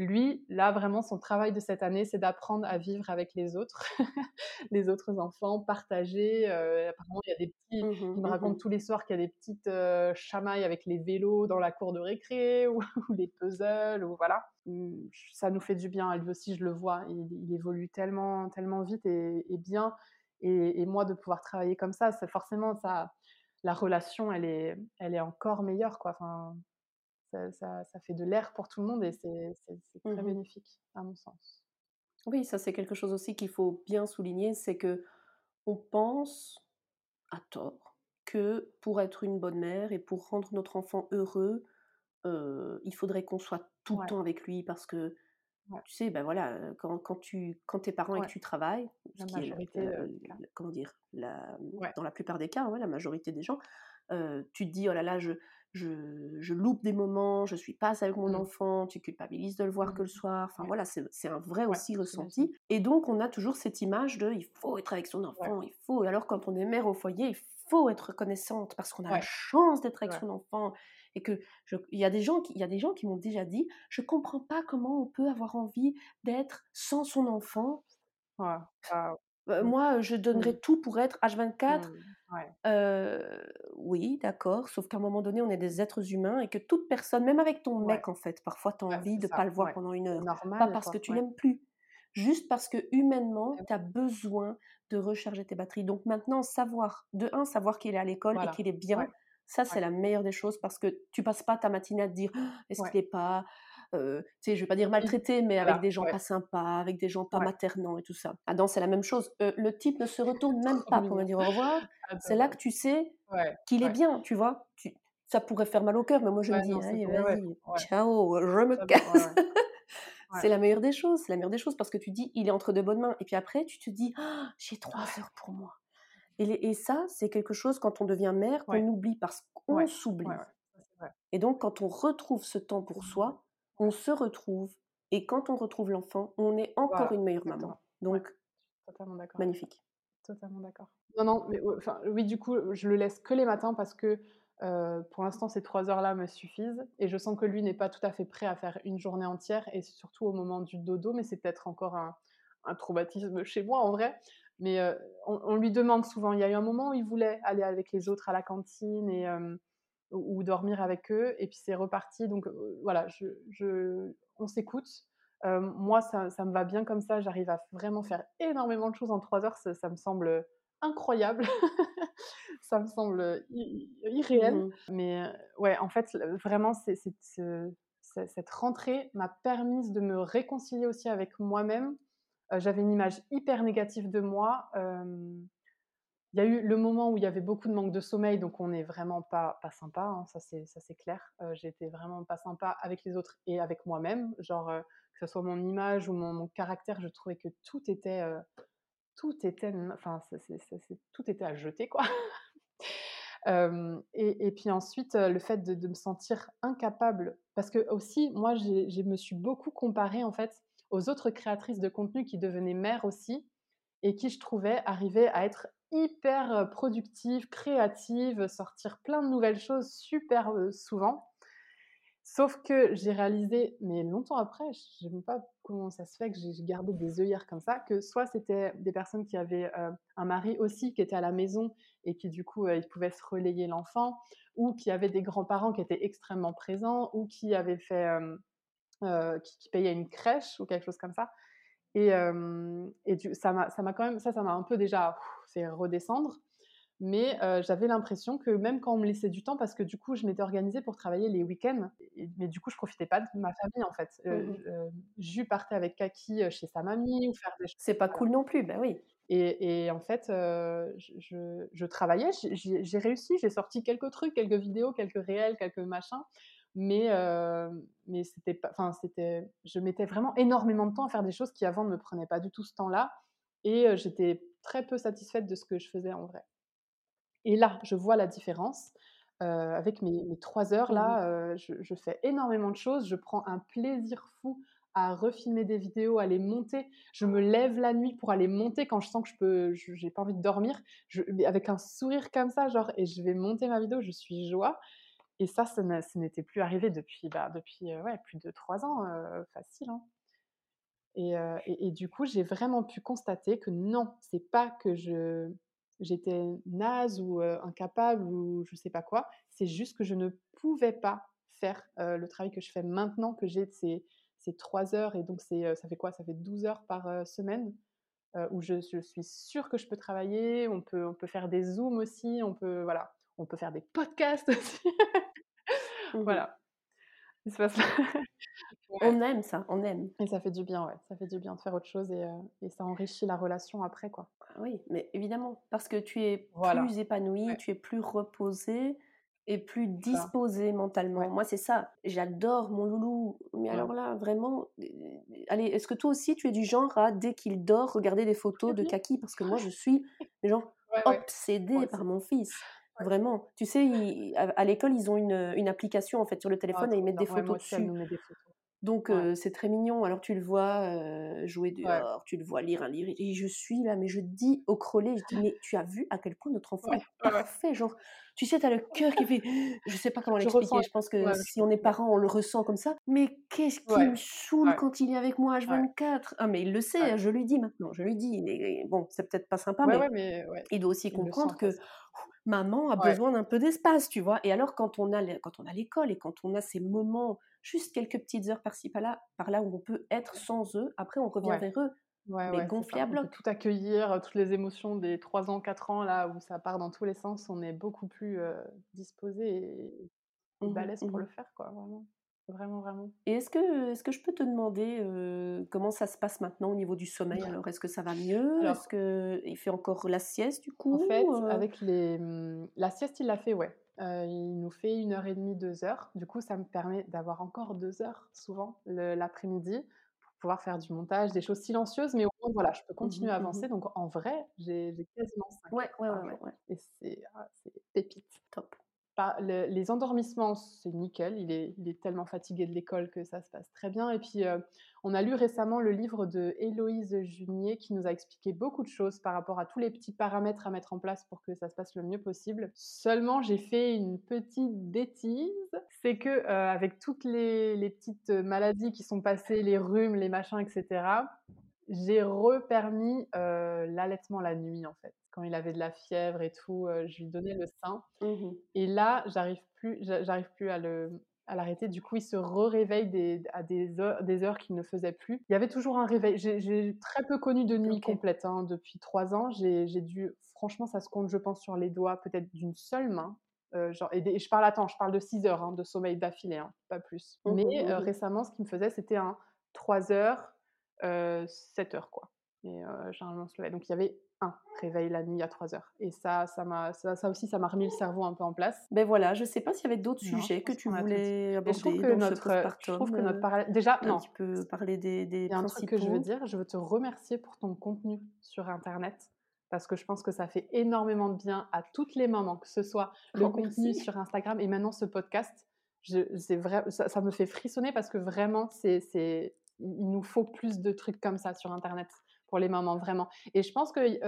B: Lui, là, vraiment, son travail de cette année, c'est d'apprendre à vivre avec les autres, <laughs> les autres enfants, partager, heu, apparemment, il y a des petits
A: Mmh mh.
B: il me
A: Mmh
B: raconte tous les soirs qu'il y a des petites, heu, chamailles avec les vélos dans la cour de récré <laughs> ou ou les puzzles ou voilà. Mmh, ça nous fait du bien. Lui aussi, je le vois, il il évolue tellement tellement vite et et bien et et moi, de pouvoir travailler comme ça, c'est forcément ça la relation, elle est elle est encore meilleure, quoi. Enfin, ça ça ça fait de l'air pour tout le monde et c'est
A: Mmh
B: très bénéfique, à mon sens.
A: Oui, ça, c'est quelque chose aussi qu'il faut bien souligner, c'est qu'on pense, à tort, que pour être une bonne mère et pour rendre notre enfant heureux, heu, il faudrait qu'on soit tout le temps avec lui parce que,
B: Ouais.
A: tu sais, bah, voilà, quand quand tu quand tu es parent et que tu travailles, ce qui est la comment dire? La, dans la plupart des cas, ouais, la majorité des gens, tu te dis: «Oh là là, je je je loupe des moments, je suis pas avec mon
B: Mmh.
A: enfant», tu culpabilises de le voir que
B: Mmh
A: le soir, enfin, voilà, c'est un vrai aussi ressenti et donc on a toujours cette image de: «Il faut être avec son
B: Ouais.
A: enfant, il faut» et alors quand on est mère au foyer, il faut être reconnaissante parce qu'on a la chance d'être avec son enfant et que il y a des gens qui il y a des gens qui m'ont déjà dit: «Je comprends pas comment on peut avoir envie d'être sans son enfant». Heu,
B: Mmh.
A: moi, je donnerais tout pour être H24.
B: Ouais.
A: Oui, d'accord, sauf qu'à un moment donné, on est des êtres humains et que toute personne, même avec ton mec, en fait, parfois tu as envie de pas
B: ça,
A: le voir pendant 1
B: C'est
A: heure. Pas
B: normal,
A: parce que tu l'aimes plus, juste parce que humainement, tu as besoin de recharger tes batteries. Donc maintenant, savoir, de 1, savoir qu'il est à l'école et qu'il est bien, ça, c'est la meilleure des choses parce que tu passes pas ta matinée à te dire: «Est-ce
B: Ouais.
A: qu'il est pas, heu», tu sais, je vais pas dire
B: Oui,
A: maltraité, mais avec des gens
B: ouais.
A: pas sympas, avec des gens pas
B: Ouais.
A: maternants et tout ça. Ah non, c'est la même chose. Heu, le type ne se retourne même pas pour me dire au revoir. <laughs> C'est là que tu sais
B: Ouais,
A: qu'il est bien, tu vois? Tu ça pourrait faire mal au cœur, mais moi je me dis: «Allez, vas-y, ciao, je me casse». <laughs> C'est la meilleure des choses, c'est la meilleure des choses parce que tu dis: «Il est entre de bonnes mains» et puis après tu te dis: «J'ai 3
B: Ouais.
A: heures pour moi» et les et ça, c'est quelque chose quand on devient mère qu'on oublie parce qu'on s'oublie. Et donc, quand on retrouve ce temps pour soi, on se retrouve. Et quand on retrouve l'enfant, on est encore
B: Voilà,
A: une meilleure
B: exactement.
A: maman. Donc,
B: Totalement d'accord.
A: magnifique.
B: Totalement d'accord. Non, non, mais enfin, oui, du coup, je le laisse que les matins parce que euh, pour l'instant, ces trois heures-là me suffisent. Et je sens que lui n'est pas tout à fait prêt à faire une journée entière, et surtout au moment du dodo, mais c'est peut-être encore un, un traumatisme chez moi en vrai. Mais euh, on, on lui demande souvent. Il y a eu un moment où il voulait aller avec les autres à la cantine et, euh, ou, dormir avec eux, et puis c'est reparti. Donc euh, voilà, je, je- on s'écoute. Euh, moi, ça, ça me va bien comme ça. J'arrive à vraiment faire énormément de choses en trois heures. Ça, ça me semble incroyable. <laughs> ça me semble irréel.
A: Mhm.
B: Mais euh, ouais, en fait, vraiment, c'est, c'est- ce- c'est- cette rentrée m'a permis de me réconcilier aussi avec moi-même. Euh, j'avais une image hyper négative de moi. Il y a eu le moment où il y avait beaucoup de manque de sommeil, donc on n'est vraiment pas, pas sympa, hein, ça c'est clair. Euh, J'étais vraiment pas sympa avec les autres et avec moi-même. Genre, euh, que ce soit mon image ou mon, caractère, je trouvais que tout était, euh, tout était, enfin, tout était à jeter, quoi. <laughs> Et, et puis ensuite, le fait de, me sentir incapable, parce que aussi, moi, je me suis beaucoup comparée en fait aux autres créatrices de contenu qui devenaient mères aussi et qui, je trouvais, arrivaient à être hyper productives, créatives, sortir plein de nouvelles choses super souvent. Sauf que j'ai réalisé, mais longtemps après, je ne sais même pas comment ça se fait que j'ai gardé des œillères comme ça, que soit c'était des personnes qui avaient un mari aussi qui était à la maison et qui du coup ils pouvaient se relayer l'enfant, ou qui avaient des grands-parents qui étaient extrêmement présents, ou qui avaient fait, qui payaient une crèche ou quelque chose comme ça. Et, euh, et du- ça m'a quand même, ça, ça m'a un peu déjà fait redescendre. Mais euh, j'avais l'impression que même quand on me laissait du temps, parce que du coup, je m'étais organisée pour travailler les week-ends, mais du coup, je profitais pas de ma famille en fait. Euh, euh, Jus partait avec Kaki chez sa mamie ou faire des choses.
A: C'est pas cool non plus, ben oui.
B: Et, et en fait, euh, je, travaillais, j'ai réussi, j'ai sorti quelques trucs, quelques vidéos, quelques réels, quelques machins, mais, euh, mais c'était pas, enfin, c'était, je mettais vraiment énormément de temps à faire des choses qui avant ne me prenaient pas du tout ce temps-là, et euh, j'étais très peu satisfaite de ce que je faisais en vrai. Et là, je vois la différence. euh, avec mes, mes trois heures, là, je, je fais énormément de choses. Je prends un plaisir fou à refilmer des vidéos, à les monter. Je me lève la nuit pour aller monter quand je sens que je peux, j'ai pas envie de dormir, je, avec un sourire comme ça, genre, et je vais monter ma vidéo. Je suis joie. Et ça, ça n'était plus arrivé depuis, bah, depuis euh, ouais, plus de trois ans, euh, facile. hein. Et, euh, et- du coup, j'ai vraiment pu constater que non, c'est pas que je j'étais naze ou incapable ou je sais pas quoi. C'est juste que je ne pouvais pas faire le travail que je fais maintenant, que j'ai ces, ces trois heures et donc c'est, ça fait quoi? Ça fait 12 heures par semaine où je, je suis sûre que je peux travailler. On peut, on peut faire des zooms aussi. On peut voilà, on peut faire des podcasts aussi. <laughs>
A: Mhm.
B: voilà. Il se passe- <laughs> Ouais.
A: On aime ça, on aime.
B: Et ça fait du bien, ouais. Ça fait du bien de faire autre chose et, euh, et ça enrichit la relation après, quoi.
A: Oui, mais évidemment, parce que tu es
B: Voilà.
A: plus épanoui,
B: Ouais.
A: tu es plus reposé et plus
B: ça.
A: disposé mentalement.
B: Ouais.
A: Moi, c'est ça. J'adore mon loulou. Mais alors là, vraiment, euh, allez, est-ce que toi aussi, tu es du genre à, dès qu'il dort, regarder des photos de. <laughs> Kaki? Parce que moi, je suis, genre, obsédée par mon fils. Vraiment. Tu sais, à, à l'école, ils ont une, une application, en fait, sur le
B: Ah,
A: téléphone et ils mettent des photos dessus.
B: nous met des photos.
A: Donc
B: Ouais.
A: euh, c'est très mignon. Alors tu le vois euh, jouer
B: Ouais.
A: dehors, tu le vois lire un livre. Et je suis là, mais je dis au crollet, je dis, mais tu as vu à quel point notre <laughs> enfant
B: Ouais,
A: est
B: ouais, ouais.
A: parfait. Genre, tu sais, tu as le cœur qui fait... <gasps> Je sais pas comment
B: Je
A: l'expliquer.
B: ressens.
A: Je pense que
B: Ouais,
A: si on est
B: ouais.
A: parent, on le ressent comme ça. Mais qu'est-ce qui
B: Ouais.
A: me saoule
B: Ouais.
A: quand il est avec moi
B: Ouais.
A: H24 Ah mais il le sait,
B: Ouais.
A: je lui dis maintenant. Je lui dis. Mais bon, c'est peut-être pas sympa,
B: Ouais,
A: mais
B: ouais, mais ouais.
A: il doit aussi
B: Il
A: comprendre
B: en
A: que maman a
B: Ouais.
A: besoin d'un peu d'espace, tu vois? Et alors, quand on a quand on a l'école et quand on a ces moments, juste quelques petites heures par-ci par-là, par là où on peut être sans eux, après on revient
B: Ouais.
A: vers eux,
B: Ouais,
A: mais
B: ouais,
A: à
B: On peut
A: bloc.
B: tout accueillir, euh, toutes les émotions des 3 ans, 4 ans, là, où ça part dans tous les sens. On est beaucoup plus euh, disposé et, et
A: Mhm,
B: balèze pour
A: mhm.
B: le faire, quoi, vraiment. Vraiment, vraiment.
A: Et est-ce que, est-ce que je peux te demander euh, comment ça se passe maintenant au niveau du sommeil? Alors, est-ce que ça va mieux? Est-ce qu'il fait encore la sieste du
B: En
A: coup
B: fait,
A: Euh,
B: avec les, mmh, la sieste, il l'a fait, ouais. Euh, il nous fait une heure et demie, deux heures. Du coup, ça me permet d'avoir encore deux heures, souvent, l'après-midi, pour pouvoir faire du montage, des choses silencieuses, mais au moins, voilà, je peux continuer
A: mhm,
B: à
A: mhm.
B: avancer. Donc, en vrai, j'ai quasiment cinq
A: Ouais, ouais, ouais, ouais.
B: Et c'est ah, c'est pépite.
A: Top.
B: Les endormissements, c'est nickel. Il est, tellement fatigué de l'école que ça se passe très bien. Et puis, euh, on a lu récemment le livre de Héloïse Junier qui nous a expliqué beaucoup de choses par rapport à tous les petits paramètres à mettre en place pour que ça se passe le mieux possible. Seulement, j'ai fait une petite bêtise. C'est que euh, avec toutes les, les, petites maladies qui sont passées, les rhumes, les machins, etc., j'ai repermis euh, l'allaitement la nuit, en fait quand il avait de la fièvre et tout, je lui donnais le sein. Mmh et là, j'arrive plus, j'arrive plus à le à l'arrêter. Du coup, il se réveille des, à des heures, des heures qu'il ne faisait plus. Il y avait toujours un réveil. J'ai très peu connu de nuit complète hein, depuis trois ans. J'ai dû, franchement, ça se compte, je pense, sur les doigts peut-être d'une seule main. genre, et, je parle, attends, je parle de 6 heures hein, de sommeil d'affilée, hein, pas plus. Mmh Mais récemment, ce qu'il me faisait, c'était un 3 heures, 7 heures, quoi. Et généralement, on se levait. Donc, il y avait un réveil la nuit à 3 heures. Et ça, ça, m'a, ça, aussi, ça m'a remis le cerveau un peu en place.
A: Ben voilà, je sais pas s'il y avait d'autres sujets que tu voulais aborder. Je trouve que notre,
B: je trouve que notre parallèle... Déjà, non.
A: Tu peux parler des, des
B: Il y a un truc que je veux dire. Je veux te remercier pour ton contenu sur Internet. Parce que je pense que ça fait énormément de bien à toutes les mamans, que ce soit le oh, contenu sur Instagram et maintenant ce podcast. Je, vrai, ça, ça, me fait frissonner parce que vraiment, c'est, c'est, il nous faut plus de trucs comme ça sur Internet pour les mamans, vraiment. Et je pense que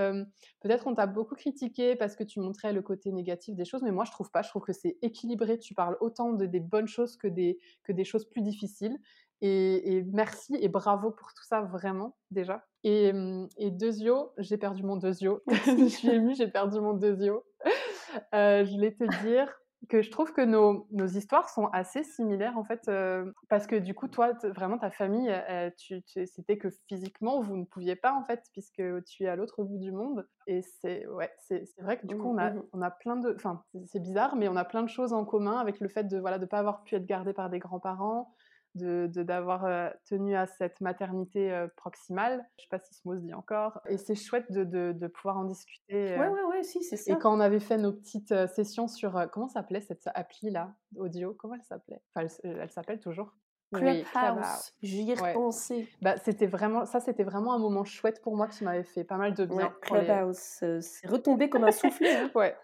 B: peut-être on t'a beaucoup critiqué parce que tu montrais le côté négatif des choses, mais moi je trouve pas. Je trouve que c'est équilibré. Tu parles autant de des bonnes choses que des, que des choses plus difficiles. Et, merci et bravo pour tout ça, vraiment, déjà. Et, et Dezio, j'ai perdu mon Dezio. <laughs> je suis émue, j'ai perdu mon Dezio. Euh, je voulais te dire, que je trouve que nos, nos, histoires sont assez similaires en fait, euh, parce que du coup, toi, vraiment, ta famille, tu, c'était que physiquement, vous ne pouviez pas en fait, puisque tu es à l'autre bout du monde. Et c'est ouais, c'est, vrai que du coup, on a, mmh on a plein de, enfin, c'est bizarre, mais on a plein de choses en commun avec le fait de voilà de pas avoir pu être gardé par des grands-parents, de d'avoir euh, tenu à cette maternité euh, proximale. Je sais pas si ce mot se dit encore. Et c'est chouette de, de, de, pouvoir en discuter.
A: Euh. Ouais, ouais, ouais, si, c'est ça.
B: Et quand on avait fait nos petites sessions sur, comment s'appelait cette appli-là, audio? Comment elle s'appelait? Enfin, elle, s'appelle toujours?
A: Clubhouse, j'y ai repensé.
B: Bah, c'était vraiment, ça, c'était vraiment un moment chouette pour moi qui m'avait fait pas mal de bien.
A: Clubhouse, c'est retombé comme un soufflet. Hein. <laughs>
B: ouais,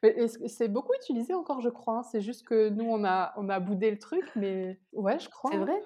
B: c'est beaucoup utilisé encore, je crois. Hein. C'est juste que nous, on a, on a boudé le truc, mais ouais, je crois.
A: C'est hein. vrai?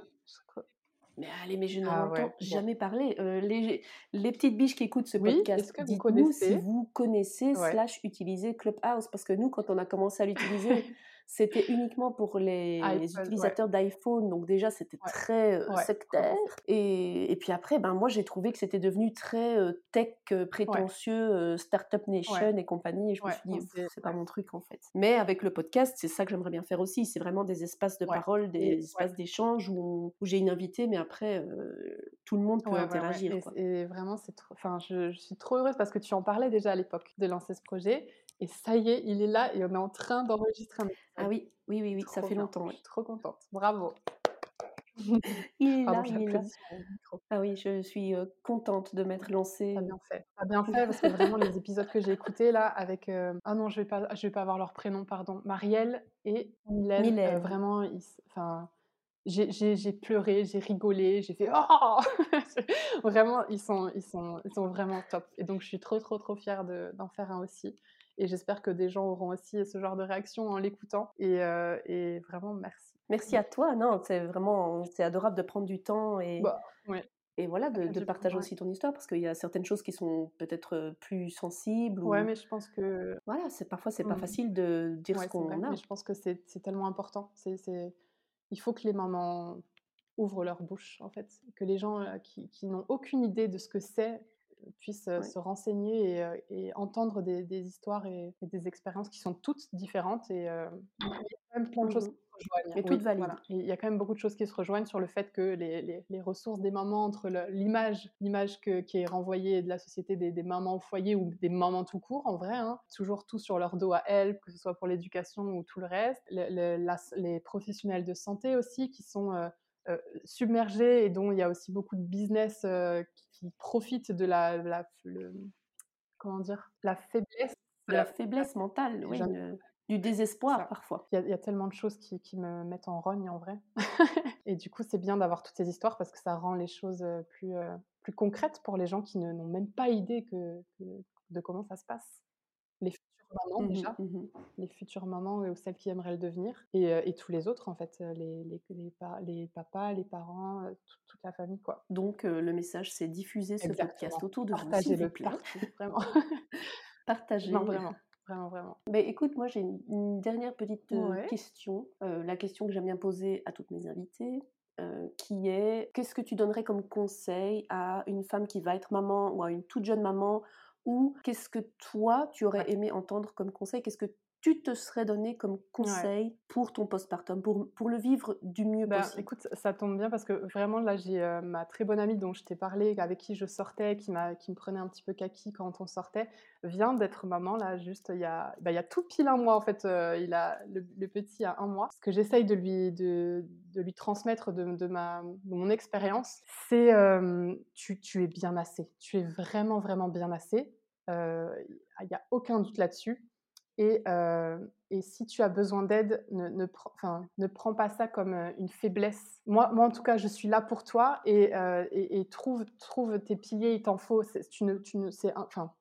A: Mais allez, mais je n'en ah entends jamais parler. Euh, les, les, petites biches qui écoutent ce podcast, dites-nous si vous connaissez slash utilisez Clubhouse, parce que nous, quand on a commencé à l'utiliser, <laughs> c'était uniquement pour les, utilisateurs d'iPhone, donc déjà c'était très euh, sectaire. Et, et, puis après, ben, moi j'ai trouvé que c'était devenu très euh, tech, prétentieux, Startup Nation et compagnie, et je me suis dit, c'est pas mon truc en fait. Mais avec le podcast, c'est ça que j'aimerais bien faire aussi, c'est vraiment des espaces de parole, des espaces d'échange où, où j'ai une invitée, mais après tout le monde peut interagir.
B: Et, vraiment, c'est enfin, je, je suis trop heureuse parce que tu en parlais déjà à l'époque de lancer ce projet. Et ça y est, il est là et on est en train d'enregistrer un
A: Ah oui, oui, oui, oui, ça fait longtemps.
B: Je suis trop contente. Bravo. <laughs>
A: il est là, il est là. Ah oui, je suis contente de m'être lancée.
B: T'as bien fait. T'as bien fait parce que vraiment les épisodes que j'ai écoutés là avec ah non je vais pas je vais pas avoir leur prénom pardon Marielle et Mylène, vraiment enfin j'ai pleuré, j'ai rigolé, j'ai fait oh <laughs> vraiment ils sont ils sont ils sont vraiment top et donc je suis trop trop trop fière d'en faire un aussi et j'espère que des gens auront aussi ce genre de réaction en l'écoutant. Et, euh, et, vraiment, merci.
A: Merci à toi. Non, c'est vraiment c'est adorable de prendre du temps et,
B: bah,
A: et voilà, de, de partager aussi ton histoire parce qu'il y a certaines choses qui sont peut-être plus sensibles. Ou...
B: Ouais, mais je pense que.
A: Voilà, c'est parfois, c'est pas mmh. facile de dire ce qu'on a.
B: Mais je pense que c'est tellement important. C'est Il faut que les mamans ouvrent leur bouche, en fait. Que les gens qui, qui n'ont aucune idée de ce que c'est puissent se renseigner et, entendre des, histoires et, des expériences qui sont toutes différentes. Et il y a quand même plein de choses mmh qui se rejoignent.
A: Et toutes valides.
B: Il y a quand même beaucoup de choses qui se rejoignent sur le fait que les, les, ressources des mamans, entre l'image l'image qui est renvoyée de la société des, des, mamans au foyer ou des mamans tout court, en vrai, hein, toujours tout sur leur dos à elles, que ce soit pour l'éducation ou tout le reste. les professionnels de santé aussi qui sont... submergés et dont il y a aussi beaucoup de business qui profitent de la, la comment dire, la faiblesse.
A: De la faiblesse mentale, oui, du désespoir parfois.
B: Il y, a, tellement de choses qui, qui, me mettent en rogne en vrai. <laughs> et du coup, c'est bien d'avoir toutes ces histoires parce que ça rend les choses plus, plus concrètes pour les gens qui n'ont même pas idée que, de comment ça se passe. Les futures mamans
A: Mmh
B: déjà,
A: mh, mmh
B: les futures mamans ou celles qui aimeraient le devenir et heu et tous les autres en fait, les les les pa les papas, les parents, heu, toute toute la famille quoi.
A: Donc le message c'est diffuser ce podcast autour de vous, s'il vous
B: Partagez-le <laughs> vraiment. <laughs>
A: Partagez.
B: Non, vraiment, vraiment, vraiment.
A: Beh, écoute, moi j'ai une une dernière petite,
B: Ouais.
A: question, la question que j'aime bien poser à toutes mes invitées, qui est: qu'est-ce que tu donnerais comme conseil à une femme qui va être maman ou à une toute jeune maman? Ou qu'est-ce que toi, tu aurais aimé entendre comme conseil? Qu'est-ce que tu te serais donné comme
B: Ouais.
A: conseil pour ton postpartum, pour pour le vivre du mieux
B: Ben,
A: possible?
B: écoute, ça tombe bien parce que vraiment là, j'ai, heu, ma très bonne amie dont je t'ai parlé, avec qui je sortais, qui qui me prenait un petit peu kaki quand on sortait, vient d'être maman là, juste il y a bah, il y a tout pile 1 mois en fait, heu, il a le le petit a 1 mois. Ce que j'essaye de lui de de lui transmettre de de ma de mon expérience, c'est, tu tu es bien assez. Tu es vraiment, vraiment bien assez, heu, il y a aucun doute là-dessus et heu et si tu as besoin d'aide, ne ne prends enfin, ne prends pas ça comme, heu, une faiblesse. Moi moi en tout cas, je suis là pour toi et et trouve trouve tes piliers, il t'en faut. Tu ne tu ne enfin,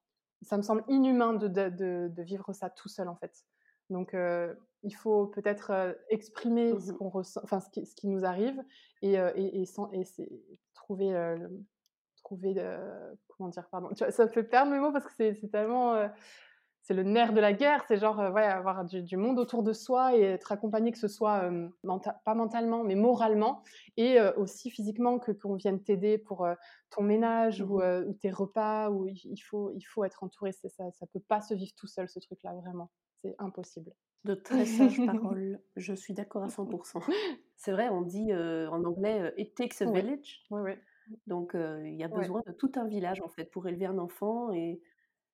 B: ça me semble inhumain de de de de vivre ça tout seul en fait. Donc il faut peut-être, exprimer
A: Mmh
B: ce
A: mh.
B: qu'on ressent enfin ce qui ce qui nous arrive et sans trouver, trouver, comment dire? Pardon, tu vois? Ça me fait perdre mes mots parce que c'est tellement, c'est le nerf de la guerre, c'est genre, heu, ouais, avoir du du monde autour de soi et être accompagné, que ce soit, menta pas mentalement, mais moralement et heu, aussi physiquement, que qu'on vienne t'aider pour, ton ménage
A: Mmh
B: ou
A: mh.
B: heu, ou tes repas ou il faut il faut être entouré. C'est ça ça peut pas se vivre tout seul ce truc-là, vraiment. C'est impossible.
A: De <laughs> très sages paroles, je suis d'accord à 100 C'est vrai, on dit, en anglais, «It takes a village».
B: Oui, oui.
A: Donc il y a
B: Ouais.
A: besoin de tout un village en fait pour élever un enfant et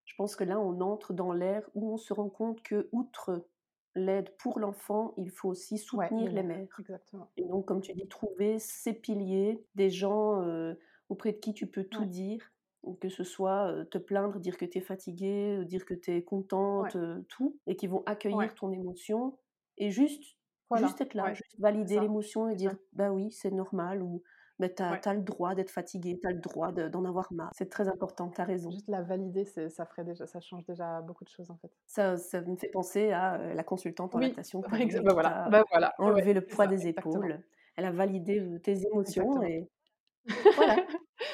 A: je pense que là, on entre dans l'ère où on se rend compte que, outre l'aide pour l'enfant, il faut aussi
B: Ouais, les
A: soutenir les
B: mères, exactement.
A: Et donc comme tu dis, trouver ces piliers, des gens, heu, auprès de qui tu peux tout
B: Ouais.
A: dire, que ce soit, heu, te plaindre, dire que tu es fatiguée, heu, dire que tu es contente,
B: Ouais.
A: tout et qui vont accueillir ton émotion et juste juste être là, juste valider l'émotion et dire. «Bah oui, c'est normal» ou «Bah tu as
B: Ouais.
A: tu as le droit d'être fatiguée, tu as le droit de d'en avoir marre». C'est très important, tu as raison.
B: Juste la valider, ça ferait déjà ça change déjà beaucoup de choses en fait.
A: Ça ça me fait penser à, heu, la consultante en
B: Oui,
A: lactation tu as
B: bah, voilà, bah, voilà, ouais,
A: enlevé le poids
B: ça,
A: des
B: exactement.
A: épaules. Elle a validé, tes émotions
B: Exactement.
A: et <laughs> voilà,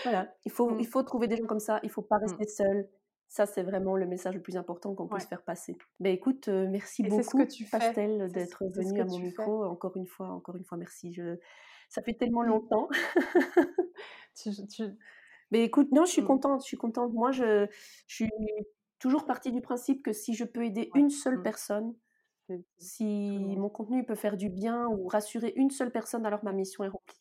A: voilà. Il faut il
B: Mmh.
A: faut trouver des gens comme ça, il faut pas
B: Mmh.
A: rester seul. Ça, c'est vraiment le message le plus important qu'on puisse
B: Ouais.
A: faire passer. Beh, écoute, merci
B: Et c'est ce que
A: beaucoup
B: tu
A: Pastel d'être venue à mon
B: fais.
A: micro. Encore une fois encore une fois merci. Je ça fait tellement longtemps. <laughs>
B: Tu j tu
A: Beh, écoute, non, je suis
B: Mmh.
A: contente je suis contente. Moi, je je suis toujours partie du principe que si je peux aider
B: Ouais,
A: une seule
B: mmh.
A: personne, si mon contenu peut faire du bien ou rassurer une seule personne, alors ma mission est remplie.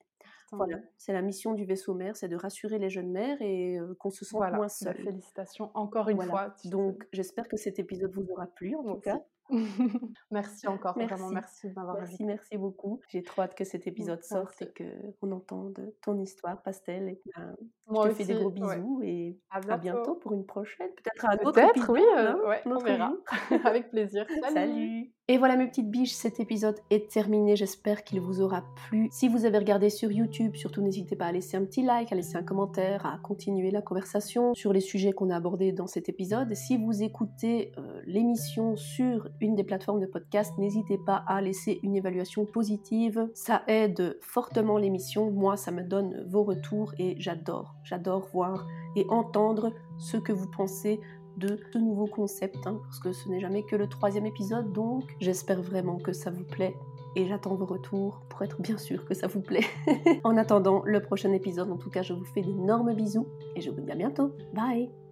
A: Voilà, c'est la mission du vaisseau mère, c'est de rassurer les jeunes mères et qu'on se sente moins
B: Voilà, bah,
A: seule.
B: félicitations encore une
A: Voilà,
B: fois,
A: donc j'espère que cet épisode vous aura plu en tout cas. <laughs>
B: Merci encore, vraiment
A: Merci,
B: merci de m'avoir
A: merci, merci beaucoup. J'ai trop hâte que cet épisode sorte et qu'on entende ton histoire Pastel et ben, je te fais des gros
B: ouais.
A: bisous et
B: À
A: à bientôt pour une prochaine, peut-être un autre
B: Peut-être, oui,
A: hein,
B: ouais, on verra. <laughs> Avec plaisir. <laughs> Salut!
A: Salut! Et voilà mes petites biches, cet épisode est terminé, j'espère qu'il vous aura plu. Si vous avez regardé sur YouTube, surtout n'hésitez pas à laisser un petit like, à laisser un commentaire, à continuer la conversation sur les sujets qu'on a abordés dans cet épisode. Si vous écoutez, heu, l'émission sur une des plateformes de podcast, n'hésitez pas à laisser une évaluation positive. Ça aide fortement l'émission, moi ça me donne vos retours et j'adore, j'adore voir et entendre ce que vous pensez de ce nouveau concept, hein, parce que ce n'est jamais que le 3e épisode, donc j'espère vraiment que ça vous plaît et j'attends vos retours pour être bien sûre que ça vous plaît. <laughs> En attendant le prochain épisode, en tout cas, je vous fais d'énormes bisous et je vous dis à bientôt. Bye!